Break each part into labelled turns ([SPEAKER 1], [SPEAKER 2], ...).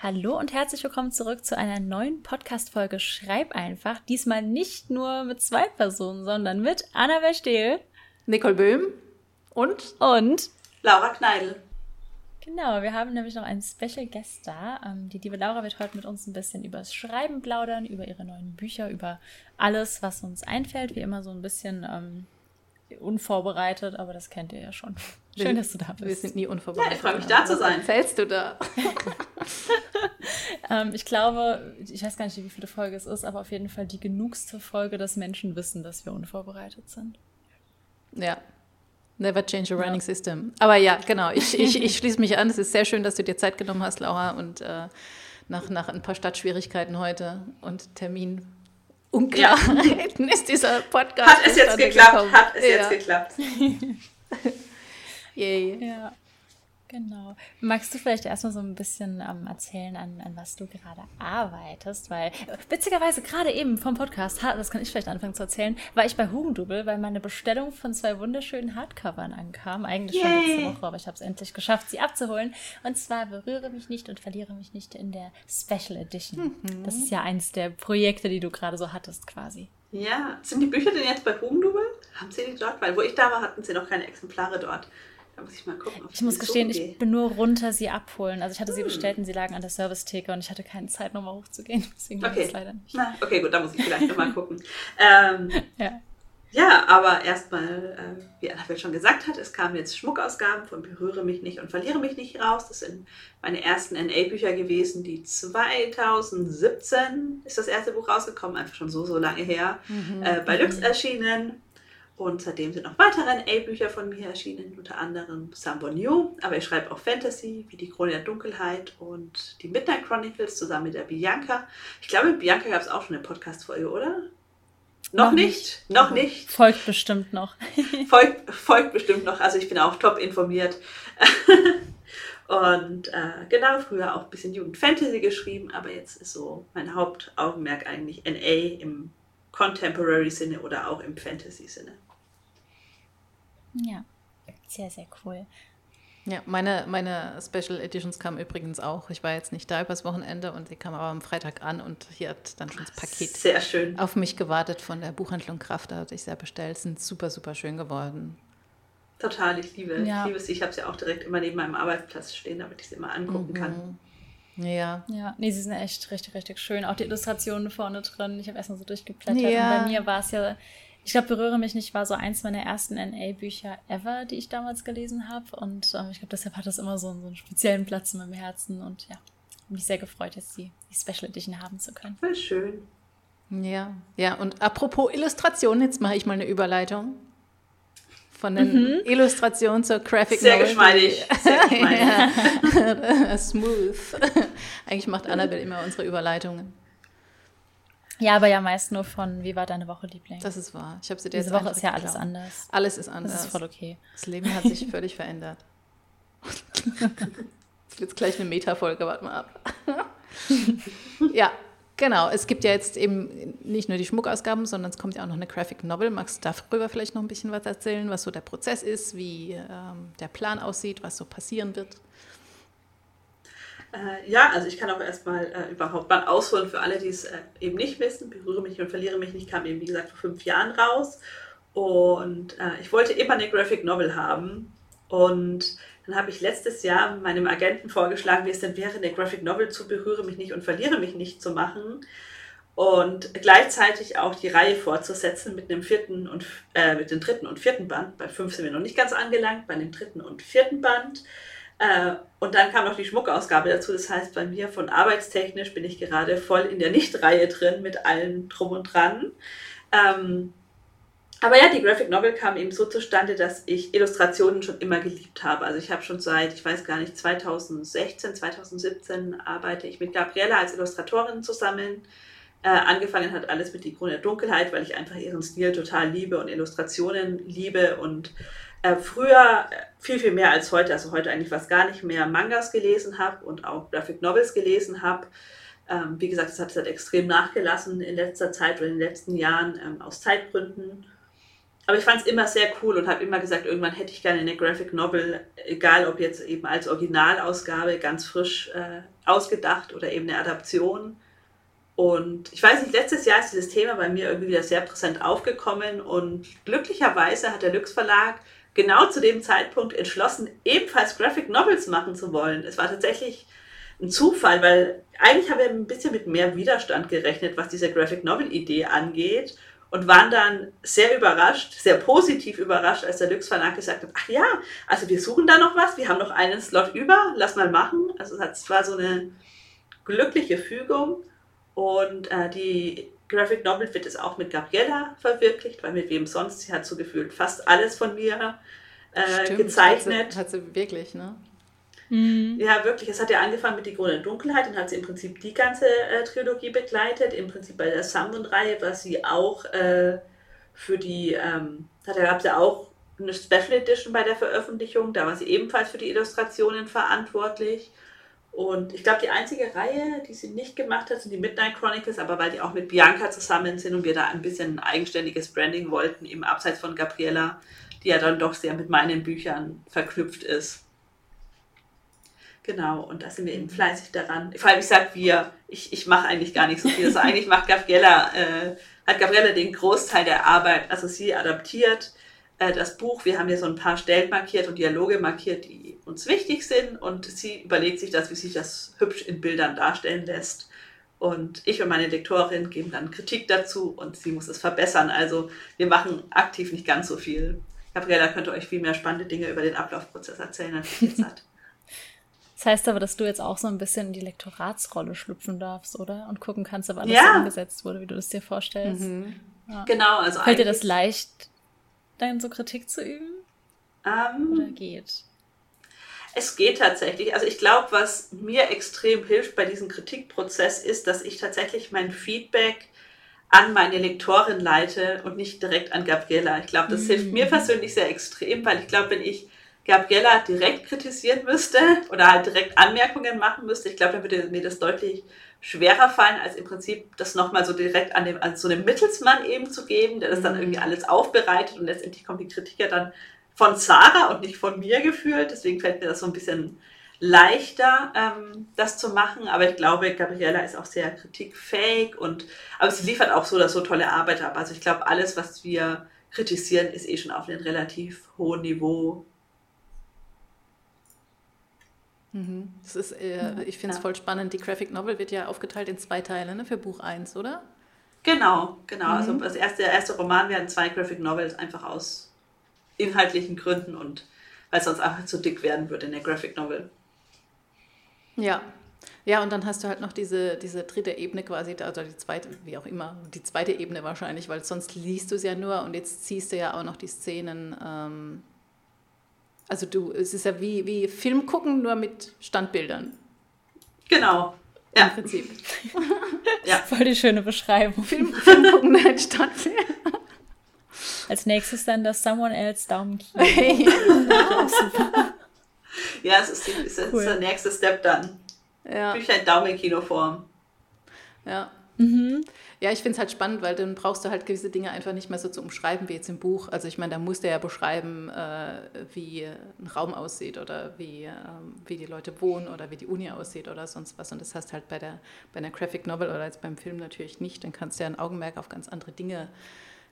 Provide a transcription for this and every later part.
[SPEAKER 1] Hallo und herzlich willkommen zurück zu einer neuen Podcast-Folge Schreib einfach. Diesmal nicht nur mit zwei Personen, sondern mit Annabel Stehl,
[SPEAKER 2] Nicole Böhm und,
[SPEAKER 1] und
[SPEAKER 3] Laura Kneidl.
[SPEAKER 1] Genau, wir haben nämlich noch einen Special Guest da. Ähm, die liebe Laura wird heute mit uns ein bisschen über das Schreiben plaudern, über ihre neuen Bücher, über alles, was uns einfällt. Wie immer so ein bisschen ähm, unvorbereitet, aber das kennt ihr ja schon. Schön, dass du da bist.
[SPEAKER 2] Wir sind nie unvorbereitet.
[SPEAKER 3] Ja, ich freue mich, da zu sein.
[SPEAKER 2] Erzählst du da?
[SPEAKER 1] ähm, ich glaube, ich weiß gar nicht, wie viele Folge es ist, aber auf jeden Fall die genugste Folge, dass Menschen wissen, dass wir unvorbereitet sind.
[SPEAKER 2] Ja. Never change a running ja. system. Aber ja, genau. Ich, ich, ich schließe mich an. Es ist sehr schön, dass du dir Zeit genommen hast, Laura, und äh, nach, nach ein paar Stadtschwierigkeiten heute und Termin Unklarheiten ja. ist dieser Podcast.
[SPEAKER 3] Hat es jetzt geklappt, gekommen. hat es ja. jetzt geklappt.
[SPEAKER 1] Yay. Ja. Genau. Magst du vielleicht erstmal so ein bisschen ähm, erzählen, an, an was du gerade arbeitest? Weil witzigerweise gerade eben vom Podcast, das kann ich vielleicht anfangen zu erzählen, war ich bei Hugendubel, weil meine Bestellung von zwei wunderschönen Hardcovern ankam. Eigentlich Yay. schon letzte Woche, aber ich habe es endlich geschafft, sie abzuholen. Und zwar Berühre mich nicht und verliere mich nicht in der Special Edition. Mhm. Das ist ja eins der Projekte, die du gerade so hattest quasi.
[SPEAKER 3] Ja, sind die Bücher denn jetzt bei Hugendubel? Haben sie die dort? Weil wo ich da war, hatten sie noch keine Exemplare dort. Da muss ich mal gucken.
[SPEAKER 1] ich muss gestehen, ich bin nur runter sie abholen. Also ich hatte hm. sie bestellt und sie lagen an der Servicetheke und ich hatte keine Zeit, nochmal hochzugehen. Deswegen
[SPEAKER 3] okay.
[SPEAKER 1] es leider nicht.
[SPEAKER 3] Na, okay, gut, da muss ich vielleicht nochmal gucken. Ähm, ja. Ja, aber erstmal, äh, wie Annabelle schon gesagt hat, es kamen jetzt Schmuckausgaben von Berühre mich nicht und verliere mich nicht raus. Das sind meine ersten NA-Bücher gewesen, die 2017 ist das erste Buch rausgekommen, einfach schon so, so lange her, mhm. äh, bei Lux mhm. erschienen. Und seitdem sind noch weitere NA-Bücher von mir erschienen, unter anderem Sambo New, aber ich schreibe auch Fantasy, wie die Krone der Dunkelheit und die Midnight Chronicles zusammen mit der Bianca. Ich glaube, mit Bianca gab es auch schon eine Podcast-Folge, oder? Noch, noch nicht, nicht, noch nicht.
[SPEAKER 1] Folgt bestimmt noch.
[SPEAKER 3] folgt, folgt bestimmt noch, also ich bin auch top informiert. und äh, genau, früher auch ein bisschen Jugendfantasy geschrieben, aber jetzt ist so mein Hauptaugenmerk eigentlich NA im Contemporary-Sinne oder auch im Fantasy-Sinne.
[SPEAKER 1] Ja, sehr, sehr cool.
[SPEAKER 2] Ja, meine, meine Special Editions kamen übrigens auch. Ich war jetzt nicht da übers Wochenende und sie kam aber am Freitag an und hier hat dann schon das Paket
[SPEAKER 3] sehr schön.
[SPEAKER 2] auf mich gewartet von der Buchhandlung Kraft. Da hatte ich sehr bestellt. Sind super, super schön geworden.
[SPEAKER 3] Total, ich liebe, ja. ich liebe es. Ich habe sie auch direkt immer neben meinem Arbeitsplatz stehen, damit ich sie immer angucken mhm. kann.
[SPEAKER 2] Ja.
[SPEAKER 1] Ja, nee, sie sind echt richtig, richtig schön. Auch die Illustrationen vorne drin. Ich habe erstmal so durchgeblättert. Ja. Und bei mir war es ja ich glaube, Berühre mich nicht war so eins meiner ersten NA-Bücher ever, die ich damals gelesen habe. Und ähm, ich glaube, deshalb hat das immer so, so, einen speziellen Platz in meinem Herzen. Und ja, mich sehr gefreut, jetzt die, die Special Edition haben zu können.
[SPEAKER 3] Voll schön.
[SPEAKER 2] Ja, ja. Und apropos Illustration, jetzt mache ich mal eine Überleitung. Von den mhm. Illustrationen zur Graphic
[SPEAKER 3] Sehr Novel. Geschmeidig. Sehr geschmeidig.
[SPEAKER 2] Smooth. Eigentlich macht Annabelle immer unsere Überleitungen.
[SPEAKER 1] Ja, aber ja meist nur von Wie war deine Woche, Liebling?
[SPEAKER 2] Das ist wahr. Ich habe sie
[SPEAKER 1] dir Diese Woche ist ja alles anders.
[SPEAKER 2] Alles ist anders.
[SPEAKER 1] Das ist voll okay.
[SPEAKER 2] Das Leben hat sich völlig verändert. Jetzt wird gleich eine Metafolge, warte mal ab. ja, genau. Es gibt ja jetzt eben nicht nur die Schmuckausgaben, sondern es kommt ja auch noch eine Graphic Novel. Magst du darüber vielleicht noch ein bisschen was erzählen, was so der Prozess ist, wie ähm, der Plan aussieht, was so passieren wird?
[SPEAKER 3] Äh, ja, also ich kann auch erstmal äh, überhaupt mal ausholen für alle, die es äh, eben nicht wissen. Berühre mich und verliere mich nicht kam eben, wie gesagt, vor fünf Jahren raus. Und äh, ich wollte immer eine Graphic Novel haben. Und dann habe ich letztes Jahr meinem Agenten vorgeschlagen, wie es denn wäre, eine Graphic Novel zu Berühre mich nicht und verliere mich nicht zu machen. Und gleichzeitig auch die Reihe fortzusetzen mit dem vierten und äh, mit dem dritten und vierten Band. Bei fünf sind wir noch nicht ganz angelangt, bei dem dritten und vierten Band. Äh, und dann kam noch die Schmuckausgabe dazu. Das heißt, bei mir von arbeitstechnisch bin ich gerade voll in der Nicht-Reihe drin mit allem drum und dran. Ähm, aber ja, die Graphic Novel kam eben so zustande, dass ich Illustrationen schon immer geliebt habe. Also ich habe schon seit, ich weiß gar nicht, 2016, 2017 arbeite ich mit Gabriella als Illustratorin zusammen. Äh, angefangen hat alles mit Die der Dunkelheit, weil ich einfach ihren Stil total liebe und Illustrationen liebe und äh, früher äh, viel, viel mehr als heute, also heute eigentlich fast gar nicht mehr, Mangas gelesen habe und auch Graphic Novels gelesen habe. Ähm, wie gesagt, das hat halt extrem nachgelassen in letzter Zeit oder in den letzten Jahren ähm, aus Zeitgründen. aber ich fand es immer sehr cool und habe immer gesagt, irgendwann hätte ich gerne eine Graphic Novel, egal ob jetzt eben als Originalausgabe, ganz frisch äh, ausgedacht oder eben eine Adaption. Und ich weiß nicht, letztes Jahr ist dieses Thema bei mir irgendwie wieder sehr präsent aufgekommen und glücklicherweise hat der Lux Verlag genau zu dem Zeitpunkt entschlossen, ebenfalls Graphic Novels machen zu wollen. Es war tatsächlich ein Zufall, weil eigentlich haben wir ein bisschen mit mehr Widerstand gerechnet, was diese Graphic Novel Idee angeht und waren dann sehr überrascht, sehr positiv überrascht, als der Lux Verlag gesagt hat, ach ja, also wir suchen da noch was, wir haben noch einen Slot über, lass mal machen. Also es war so eine glückliche Fügung und äh, die Graphic Novel wird es auch mit Gabriella verwirklicht, weil mit wem sonst, sie hat so gefühlt fast alles von mir äh, Stimmt, gezeichnet.
[SPEAKER 2] Hat sie, hat sie wirklich, ne?
[SPEAKER 3] Mhm. Ja, wirklich. Es hat ja angefangen mit Die Grüne Dunkelheit und hat sie im Prinzip die ganze äh, Trilogie begleitet. Im Prinzip bei der Samund-Reihe war sie auch äh, für die, ähm, da gab es ja auch eine Special Edition bei der Veröffentlichung. Da war sie ebenfalls für die Illustrationen verantwortlich. Und ich glaube, die einzige Reihe, die sie nicht gemacht hat, sind die Midnight Chronicles, aber weil die auch mit Bianca zusammen sind und wir da ein bisschen eigenständiges Branding wollten, eben abseits von Gabriella, die ja dann doch sehr mit meinen Büchern verknüpft ist. Genau, und da sind wir eben fleißig daran. Vor allem, ich sage wir, ich, ich mache eigentlich gar nicht so viel. Also eigentlich macht Gabriella, äh, hat Gabriella den Großteil der Arbeit, also sie adaptiert äh, das Buch. Wir haben hier so ein paar Stellen markiert und Dialoge markiert, die uns wichtig sind und sie überlegt sich das, wie sich das hübsch in Bildern darstellen lässt. Und ich und meine Lektorin geben dann Kritik dazu und sie muss es verbessern. Also wir machen aktiv nicht ganz so viel. Gabriella könnte euch viel mehr spannende Dinge über den Ablaufprozess erzählen, als ich jetzt hat.
[SPEAKER 1] Das heißt aber, dass du jetzt auch so ein bisschen in die Lektoratsrolle schlüpfen darfst, oder? Und gucken kannst, ob alles ja. so umgesetzt wurde, wie du das dir vorstellst. Mhm.
[SPEAKER 3] Ja. Genau, also
[SPEAKER 1] Fällt dir das leicht, dann so Kritik zu üben?
[SPEAKER 3] Ähm, oder geht? Es geht tatsächlich. Also ich glaube, was mir extrem hilft bei diesem Kritikprozess ist, dass ich tatsächlich mein Feedback an meine Lektorin leite und nicht direkt an Gabriela. Ich glaube, das mhm. hilft mir persönlich sehr extrem, weil ich glaube, wenn ich Gabriella direkt kritisieren müsste oder halt direkt Anmerkungen machen müsste, ich glaube, dann würde mir das deutlich schwerer fallen, als im Prinzip das nochmal so direkt an, dem, an so einem Mittelsmann eben zu geben, der das dann mhm. irgendwie alles aufbereitet und letztendlich kommt die Kritik ja dann von Sarah und nicht von mir gefühlt. Deswegen fällt mir das so ein bisschen leichter, ähm, das zu machen. Aber ich glaube, Gabriella ist auch sehr kritikfähig und aber sie liefert auch so oder so tolle Arbeit ab. Also ich glaube, alles, was wir kritisieren, ist eh schon auf einem relativ hohen Niveau
[SPEAKER 2] Mhm. Das ist, äh, ich finde es ja. voll spannend. Die Graphic Novel wird ja aufgeteilt in zwei Teile ne, für Buch 1, oder?
[SPEAKER 3] Genau, genau. Also mhm. Also das erste, der erste Roman werden zwei Graphic Novels einfach aus inhaltlichen Gründen und weil es sonst einfach zu dick werden würde in der Graphic Novel.
[SPEAKER 2] Ja. Ja, und dann hast du halt noch diese, diese dritte Ebene quasi, also die zweite, wie auch immer, die zweite Ebene wahrscheinlich, weil sonst liest du es ja nur und jetzt ziehst du ja auch noch die Szenen ähm, also du, es ist ja wie, wie Film gucken, nur mit Standbildern.
[SPEAKER 3] Genau. Ja.
[SPEAKER 1] Im Prinzip. ja. Voll die schöne Beschreibung.
[SPEAKER 2] Film, Film gucken mit Standbildern.
[SPEAKER 1] Als nächstes dann das Someone Else Daumenkino.
[SPEAKER 3] ja, ja, es ist, die, es ist cool. der nächste Step dann. Ja. Bücher in Daumenkino-Form.
[SPEAKER 2] Ja. Mhm. Ja, ich finde es halt spannend, weil dann brauchst du halt gewisse Dinge einfach nicht mehr so zu umschreiben wie jetzt im Buch. Also ich meine, da muss der ja beschreiben, äh, wie ein Raum aussieht oder wie, äh, wie die Leute wohnen oder wie die Uni aussieht oder sonst was. Und das hast halt bei der bei einer Graphic Novel oder jetzt beim Film natürlich nicht. Dann kannst du ja ein Augenmerk auf ganz andere Dinge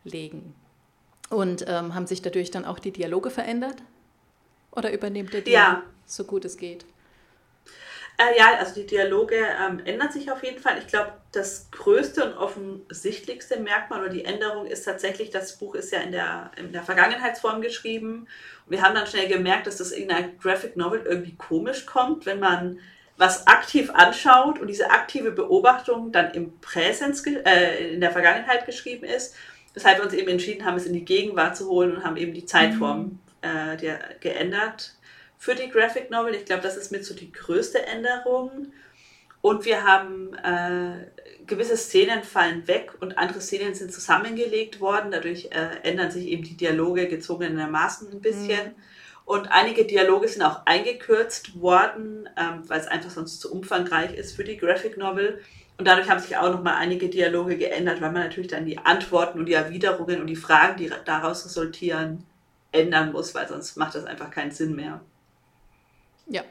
[SPEAKER 2] legen. Und ähm, haben sich dadurch dann auch die Dialoge verändert? Oder übernimmt er die ja. so gut es geht?
[SPEAKER 3] Äh, ja, also die Dialoge ähm, ändern sich auf jeden Fall. Ich glaube, das größte und offensichtlichste Merkmal oder die Änderung ist tatsächlich, das Buch ist ja in der, in der Vergangenheitsform geschrieben. Und wir haben dann schnell gemerkt, dass das in einer Graphic Novel irgendwie komisch kommt, wenn man was aktiv anschaut und diese aktive Beobachtung dann im Präsens, äh, in der Vergangenheit geschrieben ist. Weshalb wir uns eben entschieden haben, es in die Gegenwart zu holen und haben eben die Zeitform mhm. äh, geändert für die Graphic Novel. Ich glaube, das ist mit so die größte Änderung. Und wir haben äh, gewisse Szenen fallen weg und andere Szenen sind zusammengelegt worden. Dadurch äh, ändern sich eben die Dialoge gezwungenermaßen ein bisschen. Mhm. Und einige Dialoge sind auch eingekürzt worden, ähm, weil es einfach sonst zu umfangreich ist für die Graphic Novel. Und dadurch haben sich auch nochmal einige Dialoge geändert, weil man natürlich dann die Antworten und die Erwiderungen und die Fragen, die daraus resultieren, ändern muss, weil sonst macht das einfach keinen Sinn mehr.
[SPEAKER 1] Ja.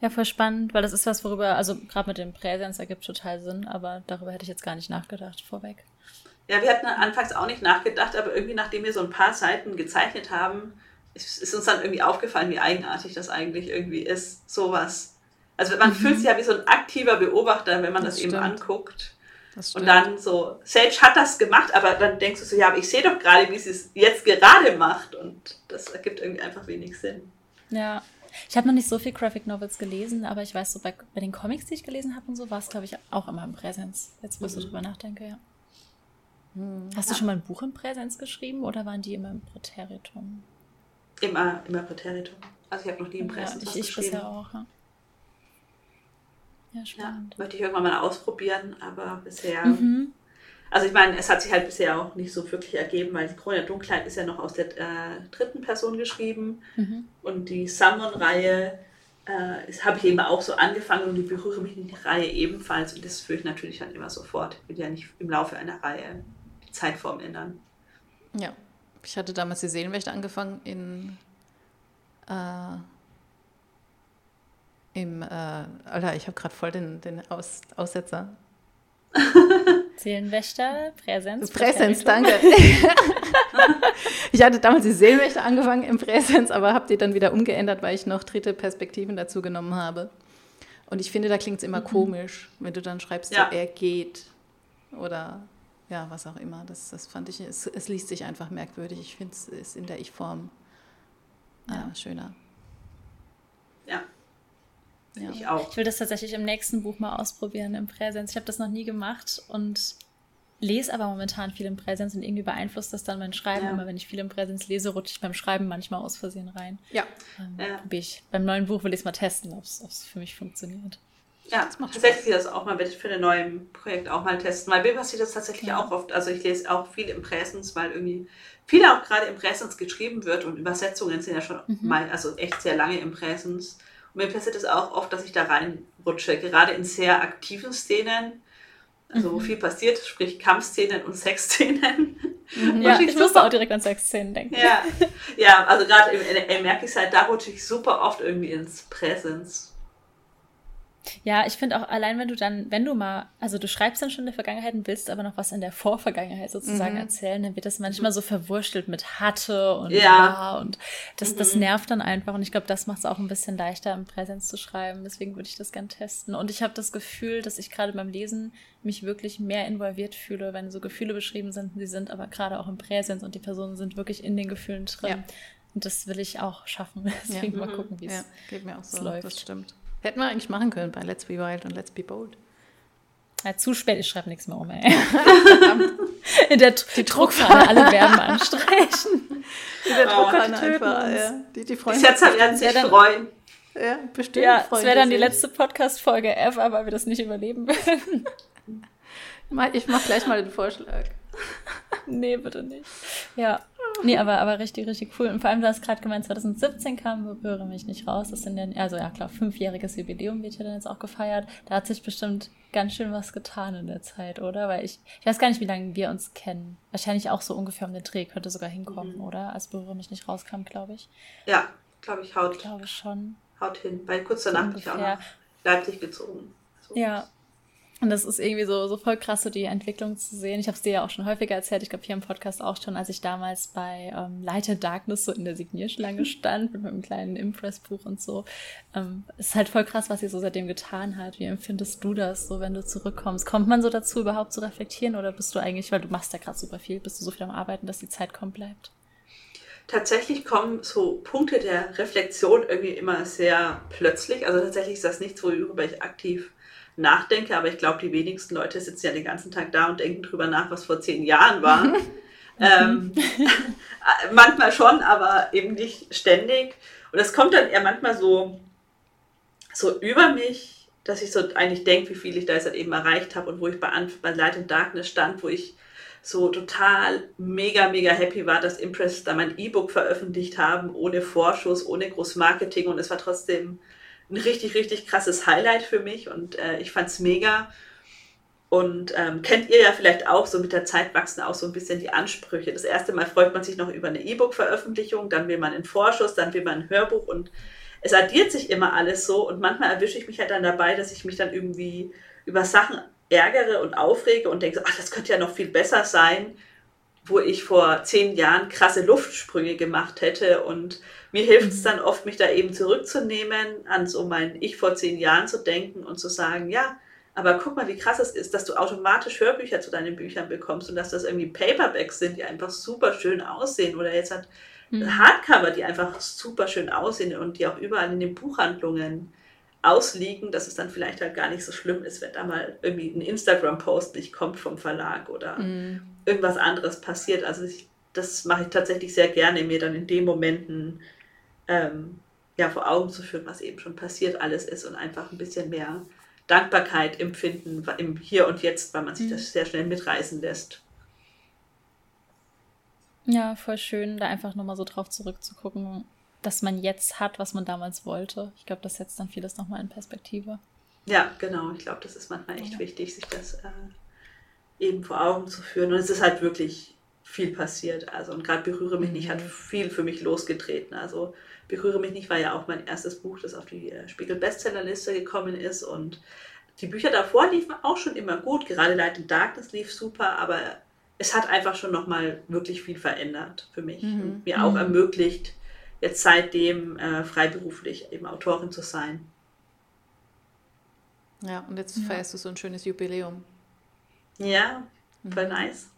[SPEAKER 1] Ja, voll spannend, weil das ist was, worüber, also gerade mit dem Präsens ergibt total Sinn, aber darüber hätte ich jetzt gar nicht nachgedacht vorweg.
[SPEAKER 3] Ja, wir hatten anfangs auch nicht nachgedacht, aber irgendwie nachdem wir so ein paar Seiten gezeichnet haben, ist, ist uns dann irgendwie aufgefallen, wie eigenartig das eigentlich irgendwie ist, sowas. Also man mhm. fühlt sich ja wie so ein aktiver Beobachter, wenn man das, das eben anguckt. Und dann so, Sage hat das gemacht, aber dann denkst du so, ja, aber ich sehe doch gerade, wie sie es jetzt gerade macht. Und das ergibt irgendwie einfach wenig Sinn.
[SPEAKER 1] Ja. Ich habe noch nicht so viel Graphic Novels gelesen, aber ich weiß so, bei, bei den Comics, die ich gelesen habe und so, war es, glaube ich, auch immer im Präsenz. Jetzt, wo ich mhm. so drüber nachdenke, ja. Hm. Hast ja. du schon mal ein Buch im Präsenz geschrieben oder waren die immer im Präteritum?
[SPEAKER 3] Immer, immer Präteritum. Also ich habe noch nie im Präsenz
[SPEAKER 1] ja, ich, ich bisher auch, ja.
[SPEAKER 3] Ja, spannend. Ja, möchte ich irgendwann mal ausprobieren, aber bisher. Mhm. Also ich meine, es hat sich halt bisher auch nicht so wirklich ergeben, weil die Krone der Dunkelheit ist ja noch aus der äh, dritten Person geschrieben mhm. und die Summon-Reihe äh, habe ich eben auch so angefangen und die berühre mich in die Reihe ebenfalls und das führe ich natürlich dann immer sofort. Ich will ja nicht im Laufe einer Reihe die Zeitform ändern.
[SPEAKER 2] Ja, ich hatte damals die Seelenwächter angefangen in äh, im, äh, Alter, ich habe gerade voll den, den Aus, Aussetzer.
[SPEAKER 1] Seelenwächter, Präsenz.
[SPEAKER 2] Präsenz, danke. ich hatte damals die Seelenwächter angefangen im Präsenz, aber habe die dann wieder umgeändert, weil ich noch dritte Perspektiven dazu genommen habe. Und ich finde, da klingt es immer mhm. komisch, wenn du dann schreibst, ja. so, er geht oder ja, was auch immer. Das, das fand ich, es, es liest sich einfach merkwürdig. Ich finde es ist in der Ich-Form äh, ja. schöner.
[SPEAKER 3] Ja.
[SPEAKER 1] Ja. Ich auch. Ich will das tatsächlich im nächsten Buch mal ausprobieren im Präsenz. Ich habe das noch nie gemacht und lese aber momentan viel im Präsenz und irgendwie beeinflusst das dann mein Schreiben. Ja. Immer wenn ich viel im Präsenz lese, rutsche ich beim Schreiben manchmal aus Versehen rein.
[SPEAKER 2] Ja.
[SPEAKER 1] Ähm, ja. Ich. Beim neuen Buch will ich es mal testen, ob es für mich funktioniert.
[SPEAKER 3] Ja, das macht tatsächlich das auch mal, für ein neues Projekt auch mal testen. Weil mir passiert das tatsächlich ja. auch oft. Also ich lese auch viel im Präsens, weil irgendwie viel auch gerade im Präsens geschrieben wird und Übersetzungen sind ja schon mhm. mal, also echt sehr lange im Präsens. Mir passiert es auch oft, dass ich da reinrutsche, gerade in sehr aktiven Szenen, also wo mhm. viel passiert, sprich Kampfszenen und Sexszenen.
[SPEAKER 1] Mhm, ja, ich, ich musste auch direkt an Sexszenen denken.
[SPEAKER 3] Ja, ja also gerade im NL merke ich halt, da rutsche ich super oft irgendwie ins Präsens.
[SPEAKER 1] Ja, ich finde auch allein, wenn du dann, wenn du mal, also du schreibst dann schon in der Vergangenheit und willst aber noch was in der Vorvergangenheit sozusagen mhm. erzählen, dann wird das manchmal so verwurschtelt mit hatte und ja, und das, das mhm. nervt dann einfach und ich glaube, das macht es auch ein bisschen leichter im Präsenz zu schreiben. Deswegen würde ich das gern testen und ich habe das Gefühl, dass ich gerade beim Lesen mich wirklich mehr involviert fühle, wenn so Gefühle beschrieben sind. Sie sind aber gerade auch im Präsens und die Personen sind wirklich in den Gefühlen drin. Ja. Und das will ich auch schaffen. Deswegen ja. mal gucken, wie es ja,
[SPEAKER 2] geht mir auch so. läuft. Das stimmt. Hätten wir eigentlich machen können bei Let's Be Wild und Let's Be Bold.
[SPEAKER 1] Ja, zu spät, ich schreibe nichts mehr um, ey. In der die Druckfahne alle Verben anstreichen.
[SPEAKER 2] In der oh, Druckfahne einfach, ja.
[SPEAKER 3] Die, die freuen Jetzt werden sich freuen.
[SPEAKER 1] Ja, bestimmt. Ja, es wäre dann die letzte Podcast-Folge ever, weil wir das nicht überleben würden.
[SPEAKER 2] Ich mach gleich mal den Vorschlag.
[SPEAKER 1] nee, bitte nicht. Ja. Nee, aber, aber richtig, richtig cool. Und vor allem, du hast gerade gemeint, 2017 kam Höre mich nicht raus. Das sind ja, also ja klar, fünfjähriges Jubiläum wird ja dann jetzt auch gefeiert. Da hat sich bestimmt ganz schön was getan in der Zeit, oder? Weil ich, ich weiß gar nicht, wie lange wir uns kennen. Wahrscheinlich auch so ungefähr um den Dreh könnte sogar hinkommen, mhm. oder? Als Berühre mich nicht rauskam, glaube ich.
[SPEAKER 3] Ja, glaube ich, haut.
[SPEAKER 1] Ich glaube schon.
[SPEAKER 3] Haut hin, weil kurz danach bin ich auch nach Leipzig gezogen.
[SPEAKER 1] So. Ja, und das ist irgendwie so, so voll krass, so die Entwicklung zu sehen. Ich habe es dir ja auch schon häufiger erzählt, ich glaube hier im Podcast auch schon, als ich damals bei ähm, Light Darkness so in der Signierschlange stand mit meinem kleinen Impressbuch und so. Ähm, es ist halt voll krass, was sie so seitdem getan hat. Wie empfindest du das, so wenn du zurückkommst? Kommt man so dazu, überhaupt zu reflektieren oder bist du eigentlich, weil du machst ja gerade super viel, bist du so viel am Arbeiten, dass die Zeit kaum bleibt?
[SPEAKER 3] Tatsächlich kommen so Punkte der Reflexion irgendwie immer sehr plötzlich. Also tatsächlich ist das nichts, worüber ich aktiv nachdenke, aber ich glaube, die wenigsten Leute sitzen ja den ganzen Tag da und denken drüber nach, was vor zehn Jahren war. ähm, manchmal schon, aber eben nicht ständig. Und es kommt dann eher manchmal so, so über mich, dass ich so eigentlich denke, wie viel ich da jetzt halt eben erreicht habe und wo ich bei, bei Light and Darkness stand, wo ich so total mega, mega happy war, dass Impress da mein E-Book veröffentlicht haben, ohne Vorschuss, ohne groß Marketing und es war trotzdem ein richtig, richtig krasses Highlight für mich und äh, ich fand es mega. Und ähm, kennt ihr ja vielleicht auch, so mit der Zeit wachsen auch so ein bisschen die Ansprüche. Das erste Mal freut man sich noch über eine E-Book-Veröffentlichung, dann will man einen Vorschuss, dann will man ein Hörbuch und es addiert sich immer alles so und manchmal erwische ich mich halt dann dabei, dass ich mich dann irgendwie über Sachen ärgere und aufrege und denke, ach, das könnte ja noch viel besser sein, wo ich vor zehn Jahren krasse Luftsprünge gemacht hätte und mir hilft es mhm. dann oft, mich da eben zurückzunehmen, an so mein Ich vor zehn Jahren zu denken und zu sagen, ja, aber guck mal, wie krass es ist, dass du automatisch Hörbücher zu deinen Büchern bekommst und dass das irgendwie Paperbacks sind, die einfach super schön aussehen oder jetzt hat mhm. Hardcover, die einfach super schön aussehen und die auch überall in den Buchhandlungen ausliegen, dass es dann vielleicht halt gar nicht so schlimm ist, wenn da mal irgendwie ein Instagram-Post nicht kommt vom Verlag oder mhm. irgendwas anderes passiert. Also ich, das mache ich tatsächlich sehr gerne, mir dann in den Momenten ähm, ja, vor Augen zu führen, was eben schon passiert alles ist und einfach ein bisschen mehr Dankbarkeit empfinden im Hier und Jetzt, weil man sich mhm. das sehr schnell mitreißen lässt.
[SPEAKER 1] Ja, voll schön, da einfach nochmal so drauf zurückzugucken, dass man jetzt hat, was man damals wollte. Ich glaube, das setzt dann vieles nochmal in Perspektive.
[SPEAKER 3] Ja, genau. Ich glaube, das ist manchmal echt ja. wichtig, sich das äh, eben vor Augen zu führen. Und es ist halt wirklich viel passiert. Also, und gerade Berühre mich mhm. nicht hat viel für mich losgetreten. Also, Berühre mich nicht war ja auch mein erstes Buch, das auf die äh, Spiegel Bestsellerliste gekommen ist. Und die Bücher davor liefen auch schon immer gut. Gerade Light in Darkness lief super, aber es hat einfach schon nochmal wirklich viel verändert für mich. Mhm. Und mir auch mhm. ermöglicht, jetzt seitdem äh, freiberuflich eben Autorin zu sein.
[SPEAKER 2] Ja, und jetzt ja. feierst du so ein schönes Jubiläum.
[SPEAKER 3] Ja, voll mhm. nice.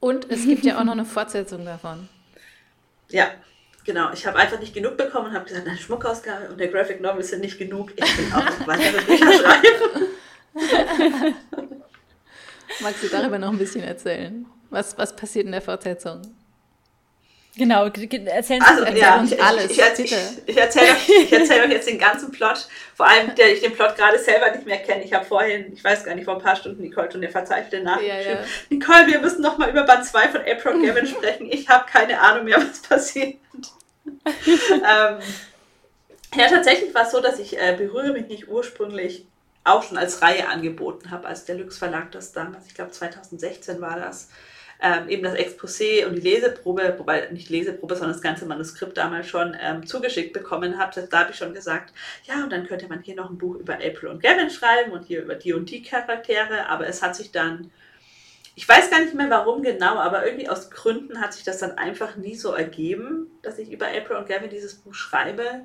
[SPEAKER 2] Und es gibt ja auch noch eine Fortsetzung davon.
[SPEAKER 3] Ja, genau. Ich habe einfach nicht genug bekommen und habe gesagt, eine Schmuckausgabe und der Graphic Novel sind nicht genug. Ich will auch weitere Bücher schreiben.
[SPEAKER 2] Magst du darüber noch ein bisschen erzählen? Was, was passiert in der Fortsetzung?
[SPEAKER 1] Genau, erzählen
[SPEAKER 3] Sie also, ja, uns ich, alles. Ich, ich, ich, erzähle euch, erzähl euch jetzt den ganzen Plot, vor allem, der ich den Plot gerade selber nicht mehr kenne. Ich habe vorhin, ich weiß gar nicht, vor ein paar Stunden Nicole schon eine verzweifelte Nachricht ja, ja. Nicole, wir müssen noch mal über Band 2 von April Gavin sprechen. Ich habe keine Ahnung mehr, was passiert. ähm, ja, tatsächlich war es so, dass ich äh, Berühre mich nicht ursprünglich auch schon als Reihe angeboten habe, als der Lux Verlag das damals, ich glaube 2016 war das, ähm, eben das Exposé und die Leseprobe, wobei nicht Leseprobe, sondern das ganze Manuskript damals schon ähm, zugeschickt bekommen habe. Da habe ich schon gesagt, ja, und dann könnte man hier noch ein Buch über April und Gavin schreiben und hier über die und die Charaktere, aber es hat sich dann ich weiß gar nicht mehr warum genau, aber irgendwie aus Gründen hat sich das dann einfach nie so ergeben, dass ich über April und Gavin dieses Buch schreibe.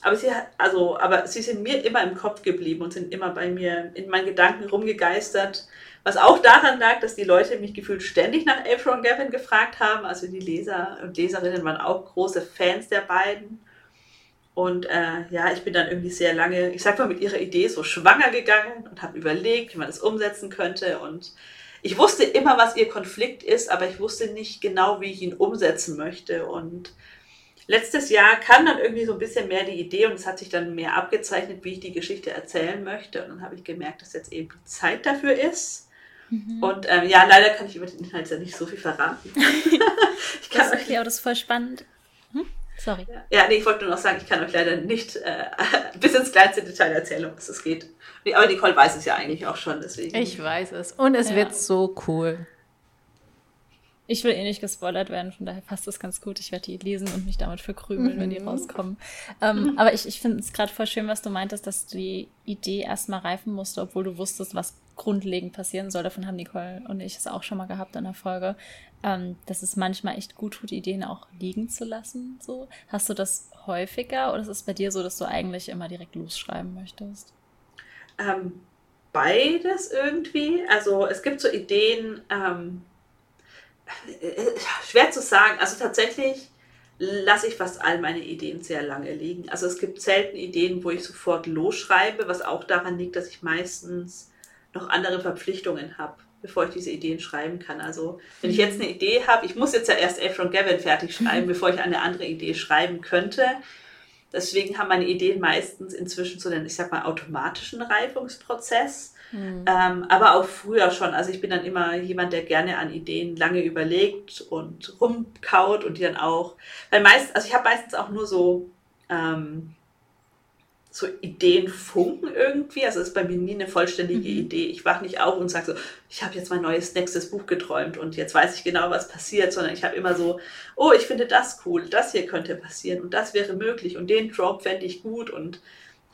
[SPEAKER 3] Aber sie, also, aber sie sind mir immer im Kopf geblieben und sind immer bei mir in meinen Gedanken rumgegeistert. Was auch daran lag, dass die Leute mich gefühlt ständig nach April und Gavin gefragt haben. Also die Leser und Leserinnen waren auch große Fans der beiden. Und äh, ja, ich bin dann irgendwie sehr lange, ich sag mal, mit ihrer Idee so schwanger gegangen und habe überlegt, wie man das umsetzen könnte. Und ich wusste immer, was ihr Konflikt ist, aber ich wusste nicht genau, wie ich ihn umsetzen möchte. Und letztes Jahr kam dann irgendwie so ein bisschen mehr die Idee und es hat sich dann mehr abgezeichnet, wie ich die Geschichte erzählen möchte. Und dann habe ich gemerkt, dass jetzt eben die Zeit dafür ist. Mhm. Und ähm, ja, leider kann ich über den Inhalt ja nicht so viel verraten.
[SPEAKER 1] ich kann das, euch, okay, aber das ist voll spannend. Hm? Sorry.
[SPEAKER 3] Ja, nee, ich wollte nur noch sagen, ich kann euch leider nicht äh, bis ins kleinste Detail erzählen, um was es geht. Aber Nicole weiß es ja eigentlich auch schon, deswegen.
[SPEAKER 2] Ich weiß es. Und es ja. wird so cool.
[SPEAKER 1] Ich will eh nicht gespoilert werden, von daher passt das ganz gut. Ich werde die lesen und mich damit verkrümeln, mhm. wenn die mhm. rauskommen. Ähm, mhm. Aber ich, ich finde es gerade voll schön, was du meintest, dass die Idee erstmal reifen musste, obwohl du wusstest, was grundlegend passieren soll. Davon haben Nicole und ich es auch schon mal gehabt in der Folge. Ähm, dass es manchmal echt gut tut, Ideen auch liegen zu lassen. So. Hast du das häufiger oder ist es bei dir so, dass du eigentlich immer direkt losschreiben möchtest?
[SPEAKER 3] Ähm, beides irgendwie. Also es gibt so Ideen, ähm, schwer zu sagen. Also tatsächlich lasse ich fast all meine Ideen sehr lange liegen. Also es gibt selten Ideen, wo ich sofort losschreibe, was auch daran liegt, dass ich meistens noch andere Verpflichtungen habe, bevor ich diese Ideen schreiben kann. Also wenn ich jetzt eine Idee habe, ich muss jetzt ja erst F von Gavin fertig schreiben, bevor ich eine andere Idee schreiben könnte. Deswegen haben meine Ideen meistens inzwischen so einen, ich sag mal, automatischen Reifungsprozess. Mhm. Ähm, aber auch früher schon. Also ich bin dann immer jemand, der gerne an Ideen lange überlegt und rumkaut und die dann auch, weil meist, also ich habe meistens auch nur so ähm, so Ideen funken irgendwie. Also es ist bei mir nie eine vollständige mhm. Idee. Ich wache nicht auf und sage so, ich habe jetzt mein neues nächstes Buch geträumt und jetzt weiß ich genau, was passiert, sondern ich habe immer so, oh, ich finde das cool, das hier könnte passieren und das wäre möglich und den Drop fände ich gut und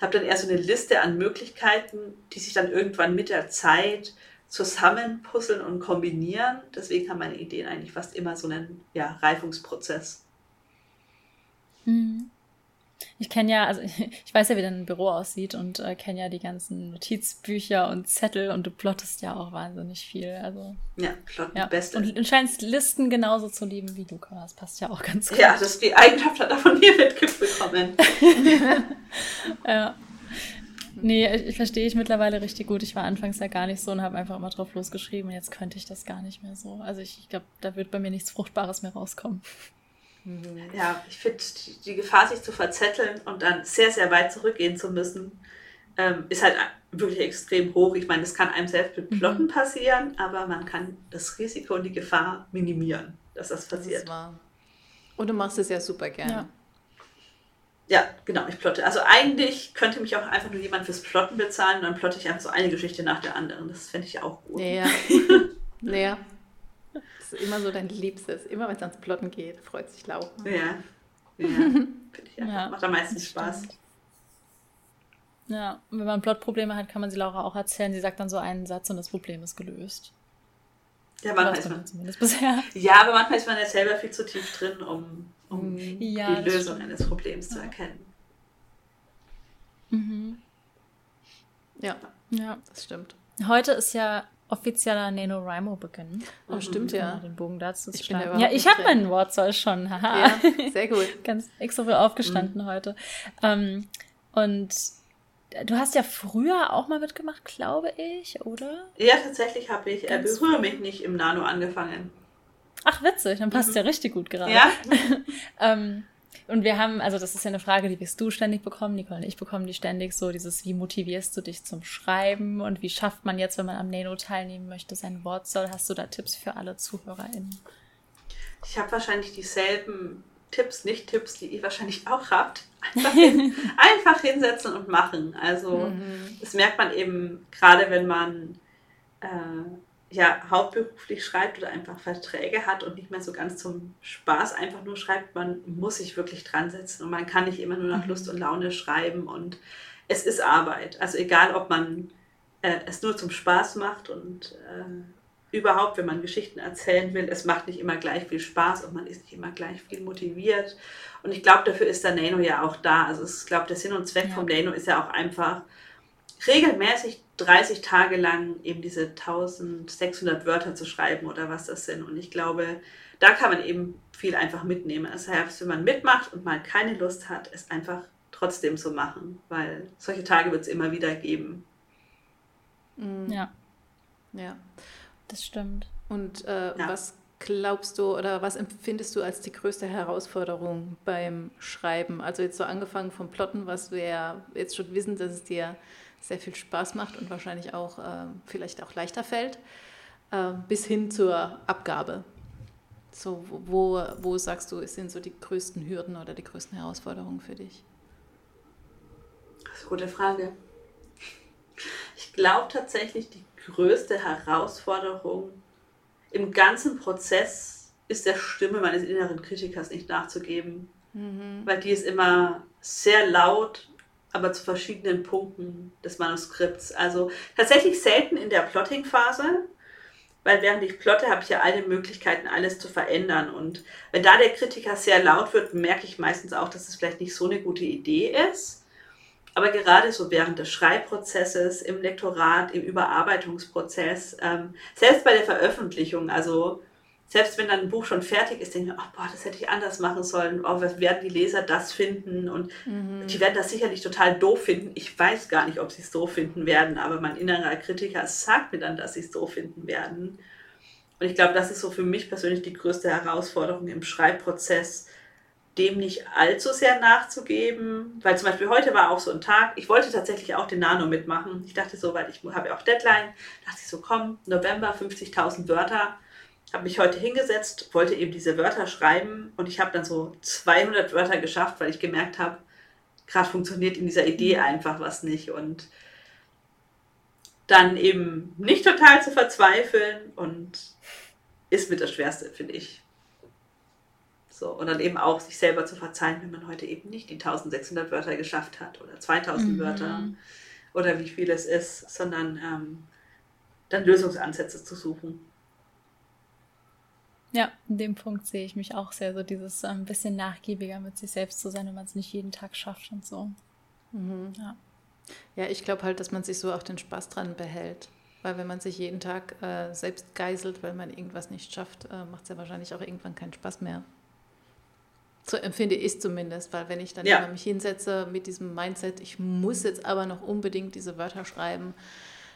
[SPEAKER 3] habe dann eher so eine Liste an Möglichkeiten, die sich dann irgendwann mit der Zeit zusammenpuzzeln und kombinieren. Deswegen haben meine Ideen eigentlich fast immer so einen ja, Reifungsprozess.
[SPEAKER 1] Mhm. Ich kenne ja, also ich weiß ja, wie dein Büro aussieht und äh, kenne ja die ganzen Notizbücher und Zettel und du plottest ja auch wahnsinnig viel. Also,
[SPEAKER 3] ja, plotten ja. Beste.
[SPEAKER 1] Und du scheinst Listen genauso zu lieben wie Luca. Das passt ja auch ganz
[SPEAKER 3] gut. Ja, das ist die Eigenschaft hat er von mir mitbekommen.
[SPEAKER 1] ja. Nee, ich, ich verstehe ich mittlerweile richtig gut. Ich war anfangs ja gar nicht so und habe einfach immer drauf losgeschrieben. Und jetzt könnte ich das gar nicht mehr so. Also ich, ich glaube, da wird bei mir nichts Fruchtbares mehr rauskommen.
[SPEAKER 3] Mhm. Ja, ich finde die, Gefahr, sich zu verzetteln und dann sehr, sehr weit zurückgehen zu müssen, ähm, ist halt wirklich extrem hoch. Ich meine, das kann einem selbst mit Plotten mhm. passieren, aber man kann das Risiko und die Gefahr minimieren, dass das passiert. Das
[SPEAKER 2] und du machst es ja super gerne.
[SPEAKER 3] Ja. Ja, genau, ich plotte. Also eigentlich könnte mich auch einfach nur jemand fürs Plotten bezahlen und dann plotte ich einfach so eine Geschichte nach der anderen. Das fände ich auch gut.
[SPEAKER 2] Ja. ja. ist immer so dein Liebstes. Immer wenn es ans Plotten geht, freut sich Laura.
[SPEAKER 3] Ja. Ja. Finde ich ja. Macht am meisten Spaß.
[SPEAKER 1] Ja, und wenn man Plotprobleme hat, kann man sie Laura auch erzählen. Sie sagt dann so einen Satz und das Problem ist gelöst.
[SPEAKER 3] Ja, manchmal ist man, zumindest bisher. Ja, aber manchmal ist man ja selber viel zu tief drin, um, um ja, die Lösung stimmt. eines Problems ja. zu erkennen.
[SPEAKER 1] Mhm.
[SPEAKER 2] Ja. ja, das stimmt.
[SPEAKER 1] Heute ist ja offizieller NaNoWriMo-Beginn.
[SPEAKER 2] Oh, mhm. stimmt ja.
[SPEAKER 1] Den Bogen dazu ich bin ja, ich habe meinen Wortzoll schon. Haha.
[SPEAKER 2] Ja, sehr gut.
[SPEAKER 1] Ganz extra viel aufgestanden mhm. heute. Ähm, und du hast ja früher auch mal mitgemacht, glaube ich, oder?
[SPEAKER 3] Ja, tatsächlich habe ich äh, Berühre mich nicht im Nano angefangen.
[SPEAKER 1] Ach, witzig, dann passt es mhm. ja richtig gut gerade.
[SPEAKER 3] Ja.
[SPEAKER 1] ähm, und wir haben, also das ist ja eine Frage, die wirst du ständig bekommen, Nicole und ich bekommen die ständig so, dieses, wie motivierst du dich zum Schreiben und wie schafft man jetzt, wenn man am Nano teilnehmen möchte, sein Wort soll? Hast du da Tipps für alle ZuhörerInnen?
[SPEAKER 3] Ich habe wahrscheinlich dieselben Tipps, nicht Tipps, die ihr wahrscheinlich auch habt. Einfach, hin, einfach hinsetzen und machen. Also mhm. das merkt man eben gerade, wenn man äh, ja, hauptberuflich schreibt oder einfach Verträge hat und nicht mehr so ganz zum Spaß einfach nur schreibt, man muss sich wirklich dran setzen und man kann nicht immer nur nach Lust und Laune schreiben und es ist Arbeit. Also egal, ob man äh, es nur zum Spaß macht und äh, überhaupt, wenn man Geschichten erzählen will, es macht nicht immer gleich viel Spaß und man ist nicht immer gleich viel motiviert. Und ich glaube, dafür ist der Nano ja auch da. Also ich glaube, der Sinn und Zweck ja. vom Nano ist ja auch einfach regelmäßig 30 Tage lang eben diese 1600 Wörter zu schreiben oder was das sind. Und ich glaube, da kann man eben viel einfach mitnehmen. Das heißt, wenn man mitmacht und mal keine Lust hat, es einfach trotzdem zu machen, weil solche Tage wird es immer wieder geben.
[SPEAKER 1] Mhm. Ja. Ja, das stimmt.
[SPEAKER 2] Und äh, ja. was glaubst du oder was empfindest du als die größte Herausforderung beim Schreiben? Also jetzt so angefangen vom Plotten, was wir ja jetzt schon wissen, dass es dir sehr viel Spaß macht und wahrscheinlich auch äh, vielleicht auch leichter fällt, äh, bis hin zur Abgabe. So, wo, wo sagst du, sind so die größten Hürden oder die größten Herausforderungen für dich?
[SPEAKER 3] Das ist eine gute Frage. Ich glaube tatsächlich, die größte Herausforderung im ganzen Prozess ist der Stimme meines inneren Kritikers nicht nachzugeben. Mhm. Weil die ist immer sehr laut aber zu verschiedenen Punkten des Manuskripts. Also tatsächlich selten in der Plotting-Phase, weil während ich plotte, habe ich ja alle Möglichkeiten, alles zu verändern. Und wenn da der Kritiker sehr laut wird, merke ich meistens auch, dass es vielleicht nicht so eine gute Idee ist. Aber gerade so während des Schreibprozesses, im Lektorat, im Überarbeitungsprozess, ähm, selbst bei der Veröffentlichung, also selbst wenn dann ein Buch schon fertig ist, denke ich mir, oh, boah, das hätte ich anders machen sollen. Oh, was werden die Leser das finden? Und mhm. die werden das sicherlich total doof finden. Ich weiß gar nicht, ob sie es doof finden werden, aber mein innerer Kritiker sagt mir dann, dass sie es doof finden werden. Und ich glaube, das ist so für mich persönlich die größte Herausforderung im Schreibprozess, dem nicht allzu sehr nachzugeben, weil zum Beispiel heute war auch so ein Tag, ich wollte tatsächlich auch den Nano mitmachen. Ich dachte so, weil ich habe ja auch Deadline, dachte ich so, komm, November 50.000 Wörter, habe mich heute hingesetzt, wollte eben diese Wörter schreiben und ich habe dann so 200 Wörter geschafft, weil ich gemerkt habe, gerade funktioniert in dieser Idee mhm. einfach was nicht und dann eben nicht total zu verzweifeln und ist mit das Schwerste, finde ich. So, und dann eben auch sich selber zu verzeihen, wenn man heute eben nicht die 1600 Wörter geschafft hat oder 2000 mhm. Wörter oder wie viel es ist, sondern ähm, dann Lösungsansätze zu suchen.
[SPEAKER 1] Ja, in dem Punkt sehe ich mich auch sehr, so dieses ein ähm, bisschen nachgiebiger mit sich selbst zu sein, wenn man es nicht jeden Tag schafft und so.
[SPEAKER 2] Mhm. Ja. ja, ich glaube halt, dass man sich so auch den Spaß dran behält. Weil wenn man sich jeden Tag äh, selbst geißelt, weil man irgendwas nicht schafft, äh, macht es ja wahrscheinlich auch irgendwann keinen Spaß mehr. So empfinde ich zumindest, weil wenn ich dann ja. mich hinsetze mit diesem Mindset, ich muss jetzt aber noch unbedingt diese Wörter schreiben,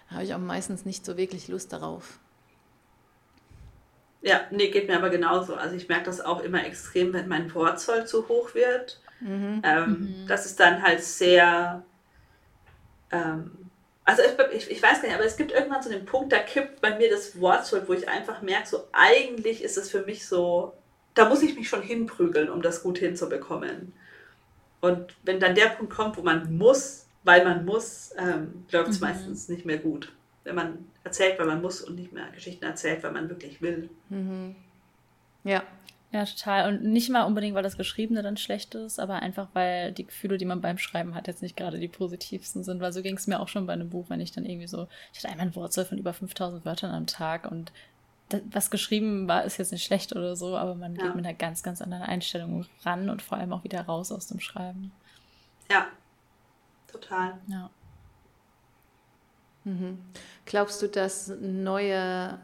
[SPEAKER 2] habe ich auch meistens nicht so wirklich Lust darauf.
[SPEAKER 3] Ja, nee, geht mir aber genauso. Also ich merke das auch immer extrem, wenn mein Wortzoll zu hoch wird. Mhm. Ähm, mhm. Das ist dann halt sehr. Ähm, also ich, ich, weiß gar nicht, aber es gibt irgendwann so einen Punkt, da kippt bei mir das Wortzoll, wo ich einfach merke, so eigentlich ist es für mich so da muss ich mich schon hinprügeln, um das gut hinzubekommen. Und wenn dann der Punkt kommt, wo man muss, weil man muss, ähm, läuft es mhm. meistens nicht mehr gut. Wenn man erzählt, weil man muss und nicht mehr Geschichten erzählt, weil man wirklich will. Mhm.
[SPEAKER 1] Ja. Ja, total. Und nicht mal unbedingt, weil das Geschriebene dann schlecht ist, aber einfach, weil die Gefühle, die man beim Schreiben hat, jetzt nicht gerade die positivsten sind. Weil so ging es mir auch schon bei einem Buch, wenn ich dann irgendwie so, ich hatte einmal ein Wurzel von über 5000 Wörtern am Tag und was geschrieben war, ist jetzt nicht schlecht oder so, aber man ja. geht mit einer ganz, ganz anderen Einstellung ran und vor allem auch wieder raus aus dem Schreiben.
[SPEAKER 3] Ja, total.
[SPEAKER 2] Ja. Mhm. Glaubst du, dass neue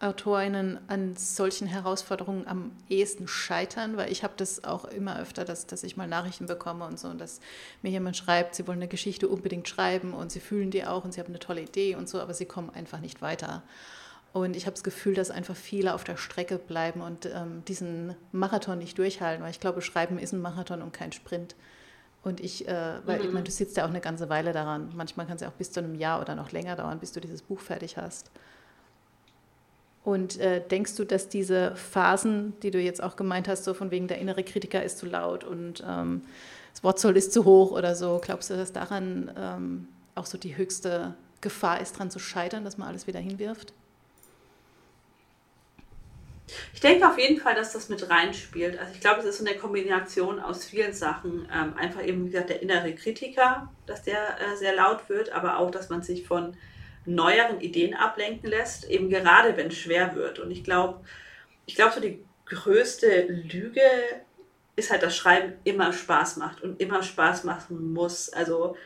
[SPEAKER 2] AutorInnen an solchen Herausforderungen am ehesten scheitern? Weil ich habe das auch immer öfter, dass, dass ich mal Nachrichten bekomme und so und dass mir jemand schreibt, sie wollen eine Geschichte unbedingt schreiben und sie fühlen die auch und sie haben eine tolle Idee und so, aber sie kommen einfach nicht weiter. Und ich habe das Gefühl, dass einfach viele auf der Strecke bleiben und ähm, diesen Marathon nicht durchhalten, weil ich glaube, Schreiben ist ein Marathon und kein Sprint. Und ich, äh, weil mhm. ich meine, du sitzt ja auch eine ganze Weile daran. Manchmal kann es ja auch bis zu einem Jahr oder noch länger dauern, bis du dieses Buch fertig hast. Und äh, denkst du, dass diese Phasen, die du jetzt auch gemeint hast, so von wegen der innere Kritiker ist zu laut und ähm, das Wortzoll ist zu hoch oder so, glaubst du, dass daran ähm, auch so die höchste Gefahr ist, daran zu scheitern, dass man alles wieder hinwirft?
[SPEAKER 3] Ich denke auf jeden Fall, dass das mit reinspielt. Also ich glaube, es ist so eine Kombination aus vielen Sachen. Ähm, einfach eben, wie gesagt, der innere Kritiker, dass der äh, sehr laut wird, aber auch, dass man sich von neueren Ideen ablenken lässt, eben gerade wenn es schwer wird. Und ich glaube, ich glaube, so die größte Lüge ist halt, dass Schreiben immer Spaß macht und immer Spaß machen muss. Also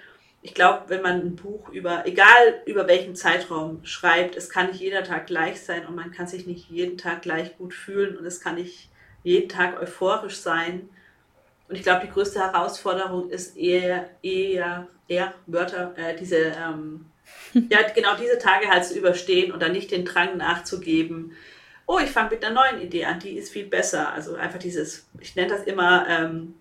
[SPEAKER 3] ich glaube, wenn man ein Buch über, egal über welchen Zeitraum schreibt, es kann nicht jeder Tag gleich sein und man kann sich nicht jeden Tag gleich gut fühlen und es kann nicht jeden Tag euphorisch sein. Und ich glaube, die größte Herausforderung ist eher, eher, eher Wörter, äh, diese, ähm, ja, genau diese Tage halt zu überstehen und dann nicht den Drang nachzugeben. Oh, ich fange mit einer neuen Idee an, die ist viel besser. Also einfach dieses, ich nenne das immer, ähm,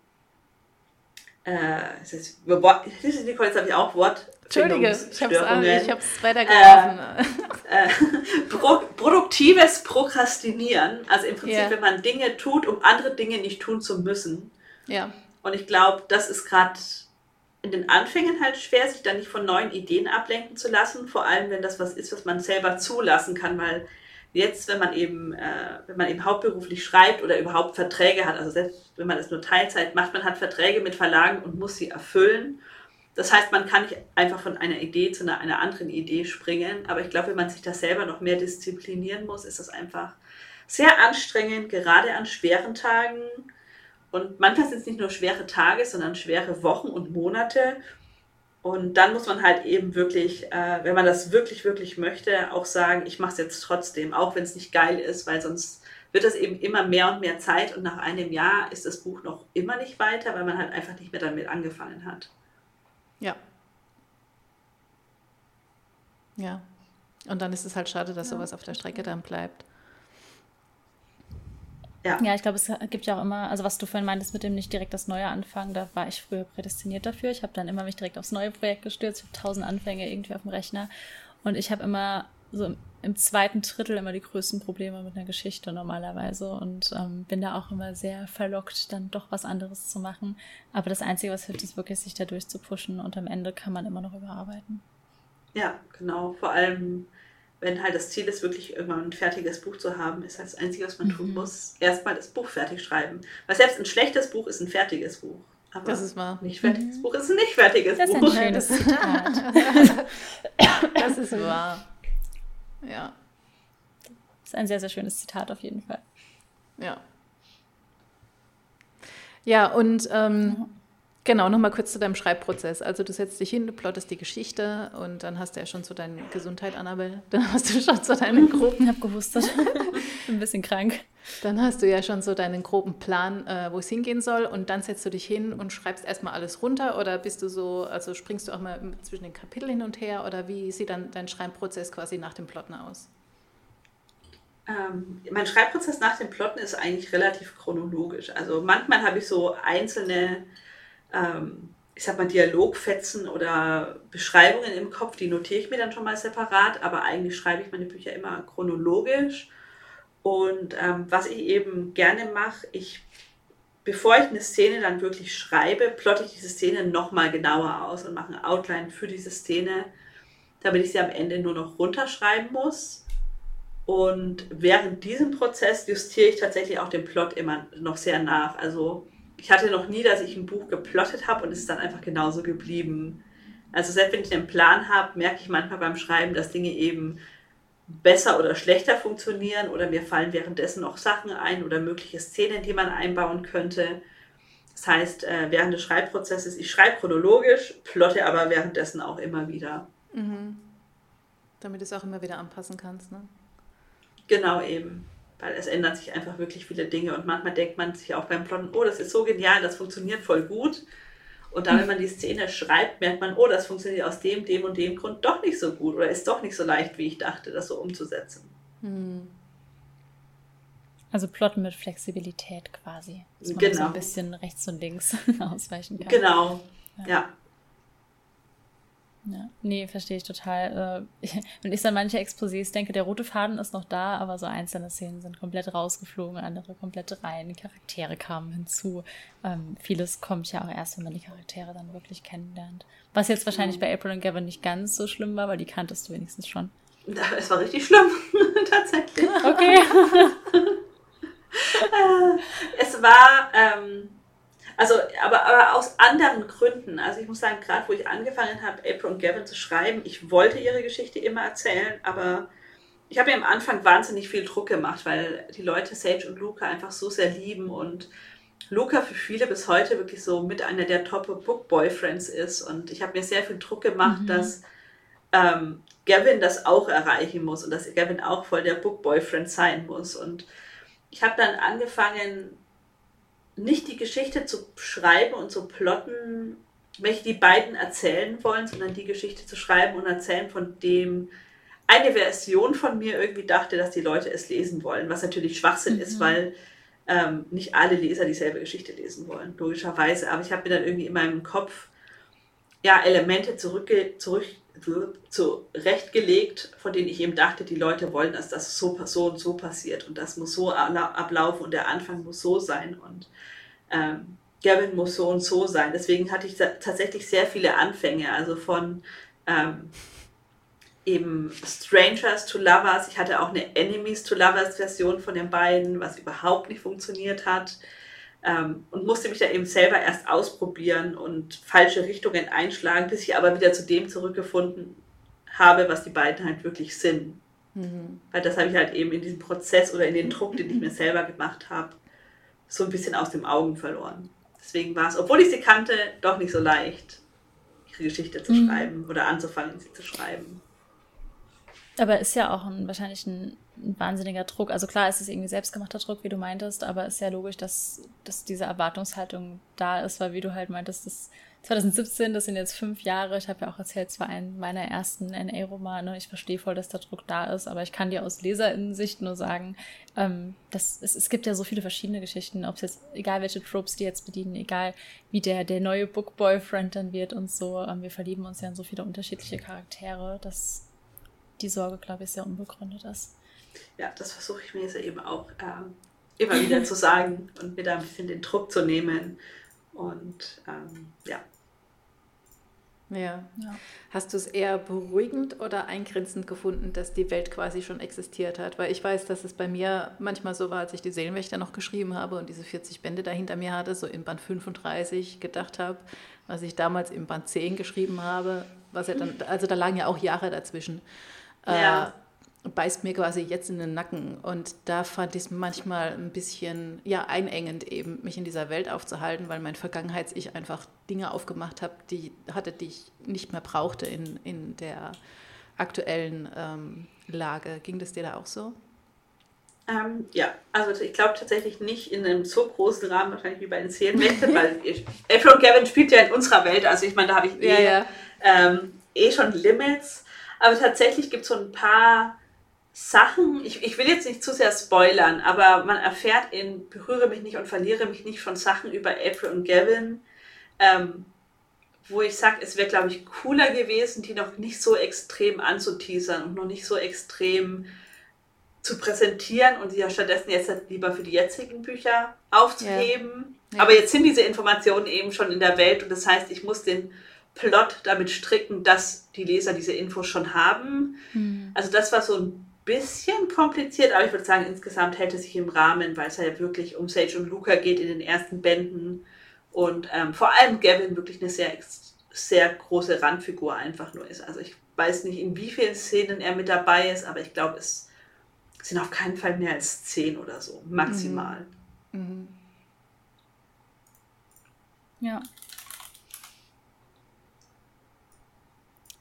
[SPEAKER 3] äh, das ist, Nicole, jetzt habe ich auch Wort. Entschuldige, ich habe es weitergelaufen. Äh, äh, pro, produktives Prokrastinieren, also im Prinzip, yeah. wenn man Dinge tut, um andere Dinge nicht tun zu müssen. Ja. Und ich glaube, das ist gerade in den Anfängen halt schwer, sich da nicht von neuen Ideen ablenken zu lassen, vor allem wenn das was ist, was man selber zulassen kann, weil Jetzt, wenn man eben, äh, wenn man eben hauptberuflich schreibt oder überhaupt Verträge hat, also selbst wenn man es nur Teilzeit macht, man hat Verträge mit Verlagen und muss sie erfüllen. Das heißt, man kann nicht einfach von einer Idee zu einer, einer anderen Idee springen. Aber ich glaube, wenn man sich das selber noch mehr disziplinieren muss, ist das einfach sehr anstrengend, gerade an schweren Tagen. Und manchmal sind es nicht nur schwere Tage, sondern schwere Wochen und Monate. Und dann muss man halt eben wirklich, äh, wenn man das wirklich, wirklich möchte, auch sagen, ich mache es jetzt trotzdem, auch wenn es nicht geil ist, weil sonst wird das eben immer mehr und mehr Zeit und nach einem Jahr ist das Buch noch immer nicht weiter, weil man halt einfach nicht mehr damit angefangen hat.
[SPEAKER 2] Ja. Ja. Und dann ist es halt schade, dass ja. sowas auf der Strecke dann bleibt.
[SPEAKER 1] Ja. ja, ich glaube, es gibt ja auch immer, also was du vorhin meintest mit dem nicht direkt das Neue anfangen, da war ich früher prädestiniert dafür. Ich habe dann immer mich direkt aufs neue Projekt gestürzt, ich habe tausend Anfänge irgendwie auf dem Rechner und ich habe immer so im zweiten Drittel immer die größten Probleme mit einer Geschichte normalerweise und ähm, bin da auch immer sehr verlockt, dann doch was anderes zu machen. Aber das Einzige, was hilft, ist wirklich, sich da durchzupushen und am Ende kann man immer noch überarbeiten.
[SPEAKER 3] Ja, genau. Vor allem wenn halt das Ziel ist, wirklich irgendwann ein fertiges Buch zu haben, ist halt das Einzige, was man mhm. tun muss, erstmal das Buch fertig schreiben. Weil selbst ein schlechtes Buch ist ein fertiges Buch.
[SPEAKER 2] Aber das ist wahr.
[SPEAKER 3] Nicht fertiges mhm. Buch ist ein nicht fertiges
[SPEAKER 1] das
[SPEAKER 3] Buch.
[SPEAKER 1] Das ist ein schönes Zitat.
[SPEAKER 2] das ist wahr. Ja.
[SPEAKER 1] Das ist ein sehr, sehr schönes Zitat auf jeden Fall.
[SPEAKER 2] Ja. Ja, und ähm, Genau, nochmal kurz zu deinem Schreibprozess. Also du setzt dich hin, du plottest die Geschichte und dann hast du ja schon so deine Gesundheit, Annabelle. Dann hast du schon so deinen groben...
[SPEAKER 1] Ich habe gehustet. ein bisschen krank.
[SPEAKER 2] Dann hast du ja schon so deinen groben Plan, äh, wo es hingehen soll und dann setzt du dich hin und schreibst erstmal alles runter oder bist du so, also springst du auch mal zwischen den Kapiteln hin und her oder wie sieht dann dein Schreibprozess quasi nach dem Plotten aus?
[SPEAKER 3] Ähm, mein Schreibprozess nach dem Plotten ist eigentlich relativ chronologisch. Also manchmal habe ich so einzelne ähm, ich sag mal, Dialogfetzen oder Beschreibungen im Kopf, die notiere ich mir dann schon mal separat, aber eigentlich schreibe ich meine Bücher immer chronologisch. Und ähm, was ich eben gerne mache, ich, bevor ich eine Szene dann wirklich schreibe, plotte ich diese Szene nochmal genauer aus und mache ein Outline für diese Szene, damit ich sie am Ende nur noch runterschreiben muss. Und während diesem Prozess justiere ich tatsächlich auch den Plot immer noch sehr nach. Also ich hatte noch nie, dass ich ein Buch geplottet habe und es ist dann einfach genauso geblieben. Also selbst wenn ich einen Plan habe, merke ich manchmal beim Schreiben, dass Dinge eben besser oder schlechter funktionieren oder mir fallen währenddessen noch Sachen ein oder mögliche Szenen, die man einbauen könnte. Das heißt, äh, während des Schreibprozesses, ich schreibe chronologisch, plotte aber währenddessen auch immer wieder.
[SPEAKER 2] Mhm. Damit du es auch immer wieder anpassen kannst, ne?
[SPEAKER 3] Genau eben weil es ändern sich einfach wirklich viele Dinge und manchmal denkt man sich auch beim Plotten, oh, das ist so genial, das funktioniert voll gut. Und dann, wenn man die Szene schreibt, merkt man, oh, das funktioniert aus dem, dem und dem Grund doch nicht so gut oder ist doch nicht so leicht, wie ich dachte, das so umzusetzen. Hm.
[SPEAKER 1] Also plotten mit Flexibilität quasi. Dass man
[SPEAKER 3] genau.
[SPEAKER 1] so ein bisschen rechts und links ausweichen kann.
[SPEAKER 3] Genau, ja. ja.
[SPEAKER 1] Ja, nee, verstehe ich total. Äh, wenn ich an manche Exposés denke, der rote Faden ist noch da, aber so einzelne Szenen sind komplett rausgeflogen, andere komplett rein, Charaktere kamen hinzu. Ähm, vieles kommt ja auch erst, wenn man die Charaktere dann wirklich kennenlernt. Was jetzt wahrscheinlich mhm. bei April und Gavin nicht ganz so schlimm war, weil die kanntest du wenigstens schon.
[SPEAKER 3] Es war richtig schlimm, tatsächlich.
[SPEAKER 1] Okay.
[SPEAKER 3] Äh, es war, ähm, also, aber, aber aus anderen Gründen. Also ich muss sagen, gerade wo ich angefangen habe, April und Gavin zu schreiben, ich wollte ihre Geschichte immer erzählen, aber ich habe mir am Anfang wahnsinnig viel Druck gemacht, weil die Leute Sage und Luca einfach so sehr lieben und Luca für viele bis heute wirklich so mit einer der Top-Book-Boyfriends ist. Und ich habe mir sehr viel Druck gemacht, mhm. dass ähm, Gavin das auch erreichen muss und dass Gavin auch voll der Book-Boyfriend sein muss. Und ich habe dann angefangen, nicht die Geschichte zu schreiben und zu plotten, welche die beiden erzählen wollen, sondern die Geschichte zu schreiben und erzählen, von dem eine Version von mir irgendwie dachte, dass die Leute es lesen wollen, was natürlich Schwachsinn mhm. ist, weil ähm, nicht alle Leser dieselbe Geschichte lesen wollen, logischerweise. Aber ich habe mir dann irgendwie in meinem Kopf ja, Elemente zurückge zurück zurechtgelegt, von denen ich eben dachte, die Leute wollen, dass das so, so und so passiert und das muss so ablaufen und der Anfang muss so sein und ähm, Gavin muss so und so sein. Deswegen hatte ich tatsächlich sehr viele Anfänge, also von ähm, eben Strangers to Lovers. Ich hatte auch eine Enemies to Lovers Version von den beiden, was überhaupt nicht funktioniert hat. Ähm, und musste mich da eben selber erst ausprobieren und falsche Richtungen einschlagen, bis ich aber wieder zu dem zurückgefunden habe, was die beiden halt wirklich sind. Mhm. Weil das habe ich halt eben in diesem Prozess oder in den Druck, den ich mir selber gemacht habe, so ein bisschen aus den Augen verloren. Deswegen war es, obwohl ich sie kannte, doch nicht so leicht, ihre Geschichte zu mhm. schreiben oder anzufangen, sie zu schreiben.
[SPEAKER 1] Aber ist ja auch ein, wahrscheinlich ein, ein, wahnsinniger Druck. Also klar, ist es irgendwie selbstgemachter Druck, wie du meintest, aber ist ja logisch, dass, dass diese Erwartungshaltung da ist, weil wie du halt meintest, das 2017, das sind jetzt fünf Jahre. Ich habe ja auch erzählt, es war ein meiner ersten NA-Romane. Ich verstehe voll, dass der Druck da ist, aber ich kann dir aus Leserinnensicht nur sagen, ähm, dass es, es gibt ja so viele verschiedene Geschichten, ob es jetzt, egal welche Tropes die jetzt bedienen, egal wie der, der neue Book-Boyfriend dann wird und so. Ähm, wir verlieben uns ja in so viele unterschiedliche Charaktere, dass die Sorge, glaube ich, sehr unbegründet ist.
[SPEAKER 3] Ja, das versuche ich mir jetzt eben auch ähm, immer wieder zu sagen und mir da ein bisschen den Druck zu nehmen. Und ähm, ja,
[SPEAKER 2] ja. ja. Hast du es eher beruhigend oder eingrenzend gefunden, dass die Welt quasi schon existiert hat? Weil ich weiß, dass es bei mir manchmal so war, als ich die Seelenwächter noch geschrieben habe und diese 40 Bände dahinter mir hatte, so in Band 35 gedacht habe, was ich damals im Band 10 geschrieben habe, was ja dann, also da lagen ja auch Jahre dazwischen. Ja. Äh, beißt mir quasi jetzt in den Nacken. Und da fand ich es manchmal ein bisschen ja, einengend, eben mich in dieser Welt aufzuhalten, weil mein Vergangenheits-Ich einfach Dinge aufgemacht habe, die hatte, die ich nicht mehr brauchte in, in der aktuellen ähm, Lage. Ging das dir da auch so?
[SPEAKER 3] Ähm, ja, also ich glaube tatsächlich nicht in einem so großen Rahmen, wahrscheinlich wie bei den Serienmächten, weil April und Gavin spielt ja in unserer Welt, also ich meine, da habe ich eh, ja, ja. Ähm, eh schon Limits, aber tatsächlich gibt es so ein paar Sachen, ich, ich will jetzt nicht zu sehr spoilern, aber man erfährt in Berühre mich nicht und verliere mich nicht von Sachen über April und Gavin, ähm, wo ich sage, es wäre, glaube ich, cooler gewesen, die noch nicht so extrem anzuteasern und noch nicht so extrem zu präsentieren und sie ja stattdessen jetzt halt lieber für die jetzigen Bücher aufzuheben. Ja. Ja. Aber jetzt sind diese Informationen eben schon in der Welt und das heißt, ich muss den Plot damit stricken, dass die Leser diese Infos schon haben. Mhm. Also das war so ein bisschen kompliziert, aber ich würde sagen, insgesamt hält es sich im Rahmen, weil es ja wirklich um Sage und Luca geht in den ersten Bänden und ähm, vor allem Gavin wirklich eine sehr, sehr große Randfigur einfach nur ist. Also ich weiß nicht, in wie vielen Szenen er mit dabei ist, aber ich glaube, es sind auf keinen Fall mehr als zehn oder so, maximal. Mhm. Mhm.
[SPEAKER 1] Ja.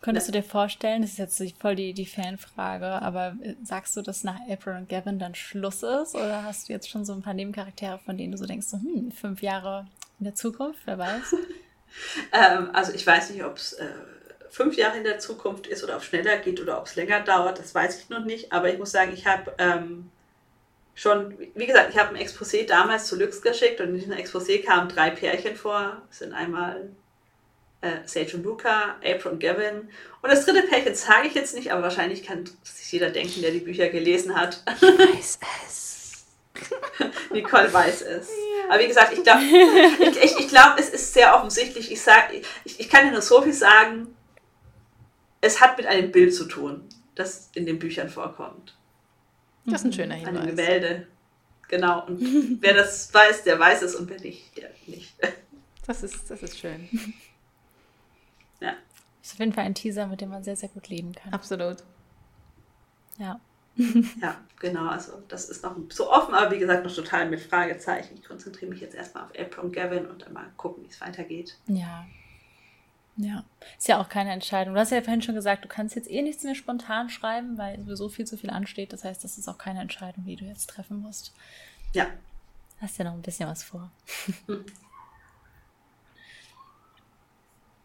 [SPEAKER 1] Könntest du dir vorstellen, das ist jetzt voll die, die Fanfrage, aber äh, sagst du, dass nach April und Gavin dann Schluss ist? Oder hast du jetzt schon so ein paar Nebencharaktere, von denen du so denkst, so, hm, fünf Jahre in der Zukunft, wer weiß?
[SPEAKER 3] ähm, also ich weiß nicht, ob es äh, fünf Jahre in der Zukunft ist oder ob es schneller geht oder ob es länger dauert, das weiß ich noch nicht. Aber ich muss sagen, ich habe ähm, schon, wie gesagt, ich habe ein Exposé damals zu Lux geschickt und in diesem Exposé kamen drei Pärchen vor. Sind einmal äh, Sage und Luca, April und Gavin. Und das dritte Pärchen sage ich jetzt nicht, aber wahrscheinlich kann sich jeder denken, der die Bücher gelesen hat. Ich weiß es. Nicole weiß es. Ja. Aber wie gesagt, ich glaube, ich, ich, ich glaub, es ist sehr offensichtlich. Ich, sag, ich, ich kann nur so viel sagen, es hat mit einem Bild zu tun, das in den Büchern vorkommt.
[SPEAKER 2] Das ist ein schöner Hinweis.
[SPEAKER 3] Ein Gemälde. Genau. Und wer das weiß, der weiß es und wer nicht, der nicht.
[SPEAKER 2] Das ist, das ist schön.
[SPEAKER 1] Ist auf jeden Fall ein Teaser, mit dem man sehr, sehr gut leben kann.
[SPEAKER 2] Absolut.
[SPEAKER 1] Ja.
[SPEAKER 3] ja, genau. Also das ist noch so offen, aber wie gesagt, noch total mit Fragezeichen. Ich konzentriere mich jetzt erstmal auf April und Gavin und dann mal gucken, wie es weitergeht.
[SPEAKER 1] Ja. Ja, ist ja auch keine Entscheidung. Du hast ja vorhin schon gesagt, du kannst jetzt eh nichts mehr spontan schreiben, weil sowieso viel zu viel ansteht. Das heißt, das ist auch keine Entscheidung, die du jetzt treffen musst.
[SPEAKER 3] Ja.
[SPEAKER 1] Hast ja noch ein bisschen was vor.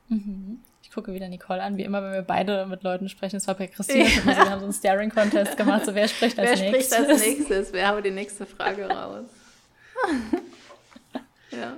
[SPEAKER 1] Mhm. Ich gucke wieder Nicole an, wie immer, wenn wir beide mit Leuten sprechen. Das war bei Christine. Ja. wir haben so einen Staring-Contest gemacht. So, wer spricht als
[SPEAKER 2] wer nächstes? Wer spricht als nächstes? Wer haben die nächste Frage raus? ja.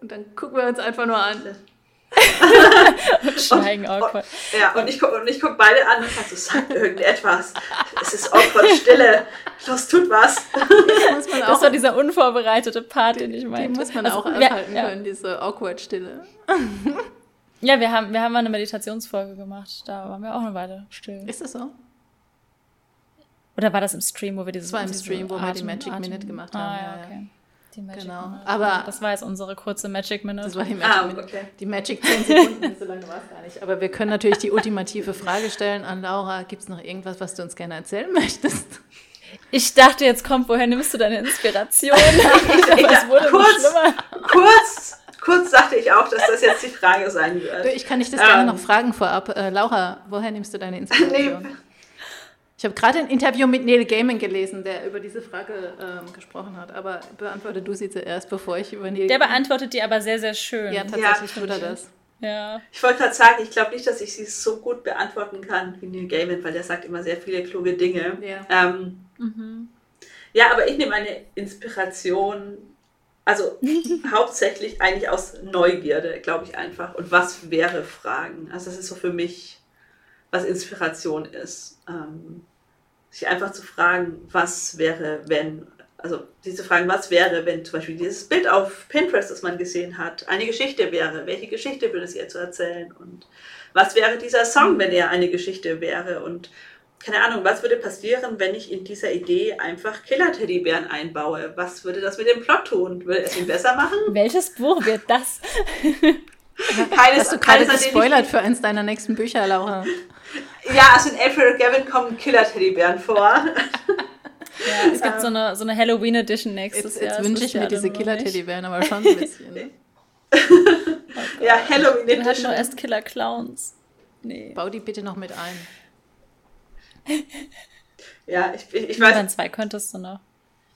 [SPEAKER 2] Und dann gucken wir uns einfach nur an.
[SPEAKER 3] und schweigen awkward. Und, ja, und ich gucke guck beide an und sage so, sagt irgendetwas. Es ist awkward Stille. Los, tut was.
[SPEAKER 1] Das, das war dieser unvorbereitete Part, den ich meinte.
[SPEAKER 2] Die muss man also, auch aushalten ja, können, diese awkward Stille.
[SPEAKER 1] Ja, wir haben, wir haben mal eine Meditationsfolge gemacht. Da waren wir auch eine Weile still.
[SPEAKER 2] Ist das so?
[SPEAKER 1] Oder war das im Stream, wo wir dieses...
[SPEAKER 2] Das war im Stream, wo Atem, wir die Magic Atem. Minute gemacht haben. Ah, ja, okay.
[SPEAKER 1] Die Magic
[SPEAKER 2] genau.
[SPEAKER 1] Minute.
[SPEAKER 2] Aber
[SPEAKER 1] das war jetzt unsere kurze Magic Minute.
[SPEAKER 2] Das war die Magic ah, Minute. Okay. Die Magic 10 Sekunden, so lange war es gar nicht. Aber wir können natürlich die ultimative Frage stellen an Laura. Gibt es noch irgendwas, was du uns gerne erzählen möchtest?
[SPEAKER 1] Ich dachte, jetzt kommt, woher nimmst du deine Inspiration? Aber
[SPEAKER 3] es wurde kurz, schlimmer. Kurz, kurz dachte ich auch, dass das jetzt die Frage sein wird.
[SPEAKER 2] Ich kann dich das ähm, gerne noch fragen vorab. Äh, Laura, woher nimmst du deine Inspiration? Nee. Ich habe gerade ein Interview mit Neil Gaiman gelesen, der über diese Frage ähm, gesprochen hat. Aber beantworte du sie zuerst, bevor ich über Neil
[SPEAKER 1] Der beantwortet die aber sehr, sehr schön.
[SPEAKER 2] Ja, tatsächlich ja, tut er das.
[SPEAKER 1] Ja.
[SPEAKER 3] Ich wollte gerade sagen, ich glaube nicht, dass ich sie so gut beantworten kann wie Neil Gaiman, weil der sagt immer sehr viele kluge Dinge.
[SPEAKER 2] Ja,
[SPEAKER 3] ähm, mhm. ja aber ich nehme eine Inspiration, also hauptsächlich eigentlich aus Neugierde, glaube ich einfach. Und was wäre Fragen? Also das ist so für mich, was Inspiration ist. Ähm, sich einfach zu fragen, was wäre, wenn, also diese Fragen, was wäre, wenn zum Beispiel dieses Bild auf Pinterest, das man gesehen hat, eine Geschichte wäre, welche Geschichte würde es ihr zu erzählen und was wäre dieser Song, wenn er eine Geschichte wäre und keine Ahnung, was würde passieren, wenn ich in dieser Idee einfach Killer-Teddybären einbaue? Was würde das mit dem Plot tun? Würde es ihn besser machen?
[SPEAKER 1] Welches Buch wird das?
[SPEAKER 2] Keines, Hast du gerade gespoilert für eins deiner nächsten Bücher, Laura?
[SPEAKER 3] Ja, also in April Gavin kommen Killer-Teddybären vor.
[SPEAKER 1] Ja, es gibt so eine, so eine Halloween-Edition nächstes
[SPEAKER 2] jetzt, Jahr.
[SPEAKER 1] Jetzt
[SPEAKER 2] wünsche ich mir diese Killer-Teddybären aber schon ein bisschen. Ne?
[SPEAKER 3] oh ja, Halloween-Edition.
[SPEAKER 1] Wir hatten nur erst Killer-Clowns. Nee.
[SPEAKER 2] Bau die bitte noch mit ein.
[SPEAKER 3] Ja, ich, ich, ich weiß.
[SPEAKER 1] Dann zwei könntest du noch.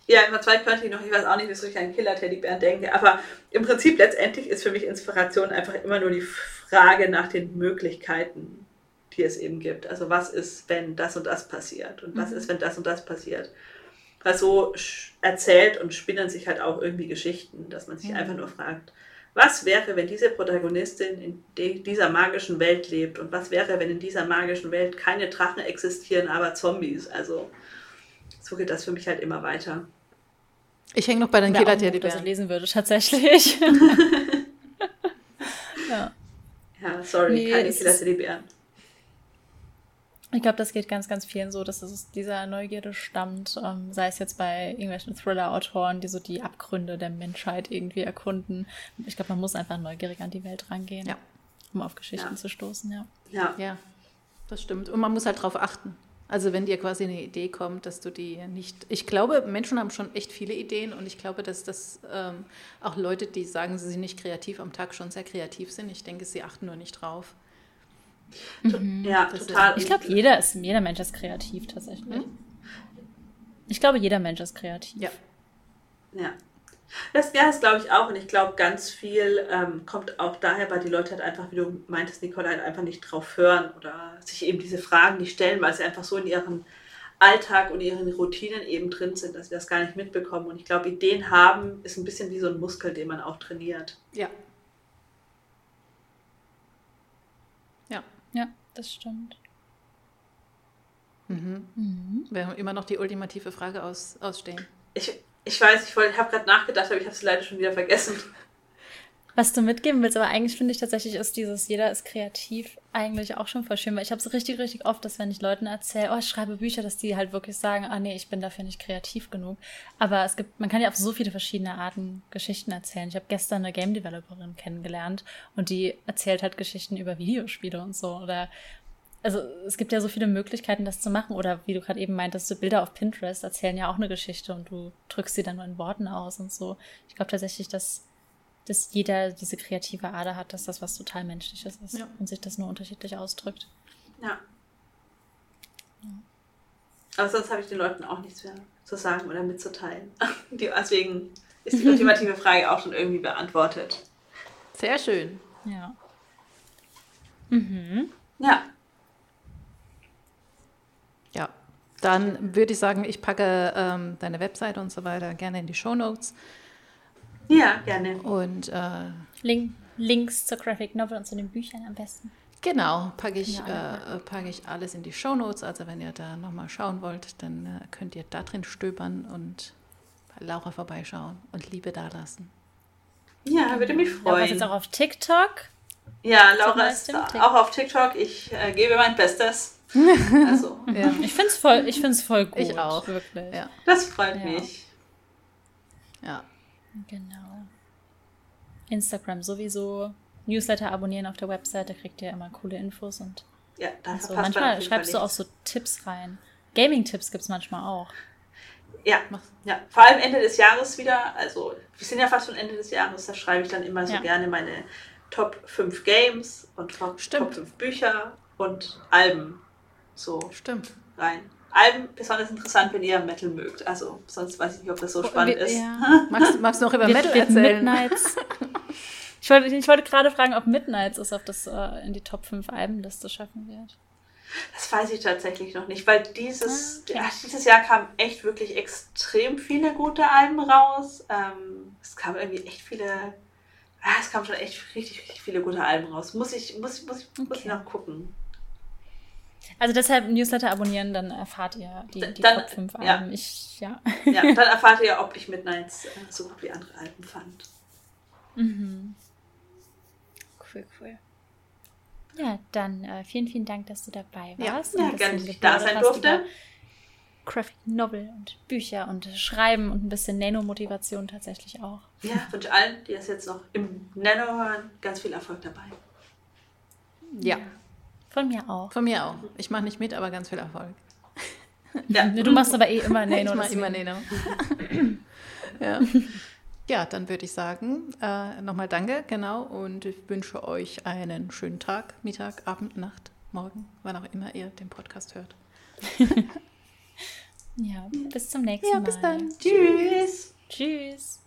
[SPEAKER 3] Ja, immer zwei könnte ich noch. Ich weiß auch nicht, wieso ich an Killer-Teddybären denke. Aber im Prinzip letztendlich ist für mich Inspiration einfach immer nur die Frage nach den Möglichkeiten die es eben gibt. Also was ist, wenn das und das passiert und was mhm. ist, wenn das und das passiert. Weil so erzählt und spinnen sich halt auch irgendwie Geschichten, dass man sich mhm. einfach nur fragt, was wäre, wenn diese Protagonistin in dieser magischen Welt lebt und was wäre, wenn in dieser magischen Welt keine Drachen existieren, aber Zombies. Also so geht das für mich halt immer weiter.
[SPEAKER 2] Ich hänge noch bei den
[SPEAKER 1] Killer-Teddybären. ich lesen würde, tatsächlich.
[SPEAKER 3] ja. Ja, sorry, nee, keine Killer-Teddybären.
[SPEAKER 1] Ich glaube, das geht ganz, ganz vielen so, dass es dieser Neugierde stammt, ähm, sei es jetzt bei irgendwelchen Thriller-Autoren, die so die Abgründe der Menschheit irgendwie erkunden. Ich glaube, man muss einfach neugierig an die Welt rangehen,
[SPEAKER 2] ja.
[SPEAKER 1] um auf Geschichten ja. zu stoßen, ja.
[SPEAKER 3] ja.
[SPEAKER 2] Ja, das stimmt. Und man muss halt darauf achten. Also wenn dir quasi eine Idee kommt, dass du die nicht. Ich glaube, Menschen haben schon echt viele Ideen und ich glaube, dass das ähm, auch Leute, die sagen, sie sind nicht kreativ am Tag, schon sehr kreativ sind. Ich denke, sie achten nur nicht drauf.
[SPEAKER 3] Mhm. Ja, total.
[SPEAKER 1] Ich glaube, jeder, jeder Mensch ist kreativ tatsächlich. Mhm. Ich glaube, jeder Mensch ist kreativ.
[SPEAKER 3] Ja. Ja. Das, ja, das glaube ich auch. Und ich glaube, ganz viel ähm, kommt auch daher, weil die Leute halt einfach, wie du meintest, Nicole, halt einfach nicht drauf hören oder sich eben diese Fragen nicht stellen, weil sie einfach so in ihrem Alltag und ihren Routinen eben drin sind, dass sie das gar nicht mitbekommen. Und ich glaube, Ideen haben ist ein bisschen wie so ein Muskel, den man auch trainiert.
[SPEAKER 2] Ja,
[SPEAKER 1] Ja, das stimmt.
[SPEAKER 2] Mhm. Mhm. Wir haben immer noch die ultimative Frage aus, ausstehen.
[SPEAKER 3] Ich, ich weiß, ich, ich habe gerade nachgedacht, aber ich habe sie leider schon wieder vergessen.
[SPEAKER 1] Was du mitgeben willst, aber eigentlich finde ich tatsächlich ist dieses jeder ist kreativ eigentlich auch schon voll schön, weil ich habe es richtig, richtig oft, dass wenn ich Leuten erzähle, oh, ich schreibe Bücher, dass die halt wirklich sagen, ah nee, ich bin dafür nicht kreativ genug. Aber es gibt, man kann ja auf so viele verschiedene Arten Geschichten erzählen. Ich habe gestern eine Game Developerin kennengelernt und die erzählt halt Geschichten über Videospiele und so oder also es gibt ja so viele Möglichkeiten, das zu machen. Oder wie du gerade eben meintest, so Bilder auf Pinterest erzählen ja auch eine Geschichte und du drückst sie dann nur in Worten aus und so. Ich glaube tatsächlich, dass dass jeder diese kreative Ader hat, dass das was total Menschliches ist ja. und sich das nur unterschiedlich ausdrückt.
[SPEAKER 3] Ja. ja. Aber sonst habe ich den Leuten auch nichts mehr zu sagen oder mitzuteilen. deswegen ist die ultimative Frage auch schon irgendwie beantwortet.
[SPEAKER 2] Sehr schön.
[SPEAKER 1] Ja.
[SPEAKER 3] Mhm. Ja.
[SPEAKER 2] Ja. Dann würde ich sagen, ich packe ähm, deine Webseite und so weiter gerne in die Show Notes.
[SPEAKER 3] Ja, gerne.
[SPEAKER 2] Und äh,
[SPEAKER 1] Link, Links zur Graphic Novel und zu den Büchern am besten.
[SPEAKER 2] Genau, packe ich, ja, äh, packe ich alles in die Show Notes. Also wenn ihr da nochmal schauen wollt, dann äh, könnt ihr da drin stöbern und bei Laura vorbeischauen und Liebe dalassen.
[SPEAKER 3] Ja, würde mich freuen.
[SPEAKER 1] Laura ist jetzt auch auf TikTok.
[SPEAKER 3] Ja, Laura ist auch auf TikTok. Ich äh, gebe mein Bestes.
[SPEAKER 1] Also. ja. Ich finde es voll, voll gut.
[SPEAKER 2] Ich auch.
[SPEAKER 1] Wirklich.
[SPEAKER 2] Ja.
[SPEAKER 3] Das freut ja. mich.
[SPEAKER 2] Ja.
[SPEAKER 1] Genau. Instagram sowieso. Newsletter abonnieren auf der Webseite, kriegt ihr immer coole Infos und
[SPEAKER 3] ja,
[SPEAKER 1] da so. manchmal schreibst du auch so Tipps rein. Gaming-Tipps gibt es manchmal auch.
[SPEAKER 3] Ja, ja, vor allem Ende des Jahres wieder. Also, wir sind ja fast schon Ende des Jahres, da schreibe ich dann immer so ja. gerne meine Top 5 Games und Top, Top 5 Bücher und Alben so
[SPEAKER 2] Stimmt.
[SPEAKER 3] rein. Alben besonders interessant, wenn ihr Metal mögt. Also sonst weiß ich nicht, ob das so spannend
[SPEAKER 1] Wir-
[SPEAKER 3] ist.
[SPEAKER 1] ja.
[SPEAKER 2] Magst, magst du noch über Metal erzählen?
[SPEAKER 1] Midnights. Ich wollte, ich wollte gerade fragen, ob Midnights es auf das äh, in die Top 5 Albenliste schaffen wird.
[SPEAKER 3] Das weiß ich tatsächlich noch nicht, weil dieses,
[SPEAKER 1] Ah, okay.
[SPEAKER 3] ja, dieses Jahr kamen echt wirklich extrem viele gute Alben raus. Ähm, es kamen irgendwie echt viele, ah, es kamen schon echt richtig, richtig viele gute Alben raus. Muss ich, muss, ich- muss, ich- muss ich
[SPEAKER 1] Okay.
[SPEAKER 3] noch gucken.
[SPEAKER 1] Also deshalb Newsletter abonnieren, dann erfahrt ihr die, die
[SPEAKER 3] Dann-
[SPEAKER 1] Top 5
[SPEAKER 3] ja.
[SPEAKER 1] Alben. Ich, ja.
[SPEAKER 3] Ja, dann erfahrt ihr, ob ich Midnights äh, so gut wie andere Alben fand.
[SPEAKER 1] Mhm. Cool, cool. Ja, dann äh, vielen, vielen Dank, dass du dabei warst.
[SPEAKER 3] Ja,
[SPEAKER 1] und ein bisschen
[SPEAKER 3] gerne, dass ich da sein durfte.
[SPEAKER 1] Graphic Novel und Bücher und Schreiben und ein bisschen Nano-Motivation tatsächlich auch.
[SPEAKER 3] Ja, wünsche allen, die das jetzt noch im Nano hören, ganz viel Erfolg dabei.
[SPEAKER 2] Ja,
[SPEAKER 1] Von mir auch.
[SPEAKER 2] von mir auch. Ich mache nicht mit, aber ganz viel Erfolg.
[SPEAKER 3] Ja,
[SPEAKER 1] Du machst aber eh immer Nano.
[SPEAKER 2] ich
[SPEAKER 1] deswegen-
[SPEAKER 2] immer Neno. ja. ja, dann würde ich sagen, äh, nochmal danke, genau, und ich wünsche euch einen schönen Tag, Mittag, Abend, Nacht, Morgen, wann auch immer ihr den Podcast hört.
[SPEAKER 1] Ja, bis zum nächsten
[SPEAKER 2] Ja,
[SPEAKER 1] Mal.
[SPEAKER 2] bis dann.
[SPEAKER 3] Tschüss.
[SPEAKER 1] Tschüss.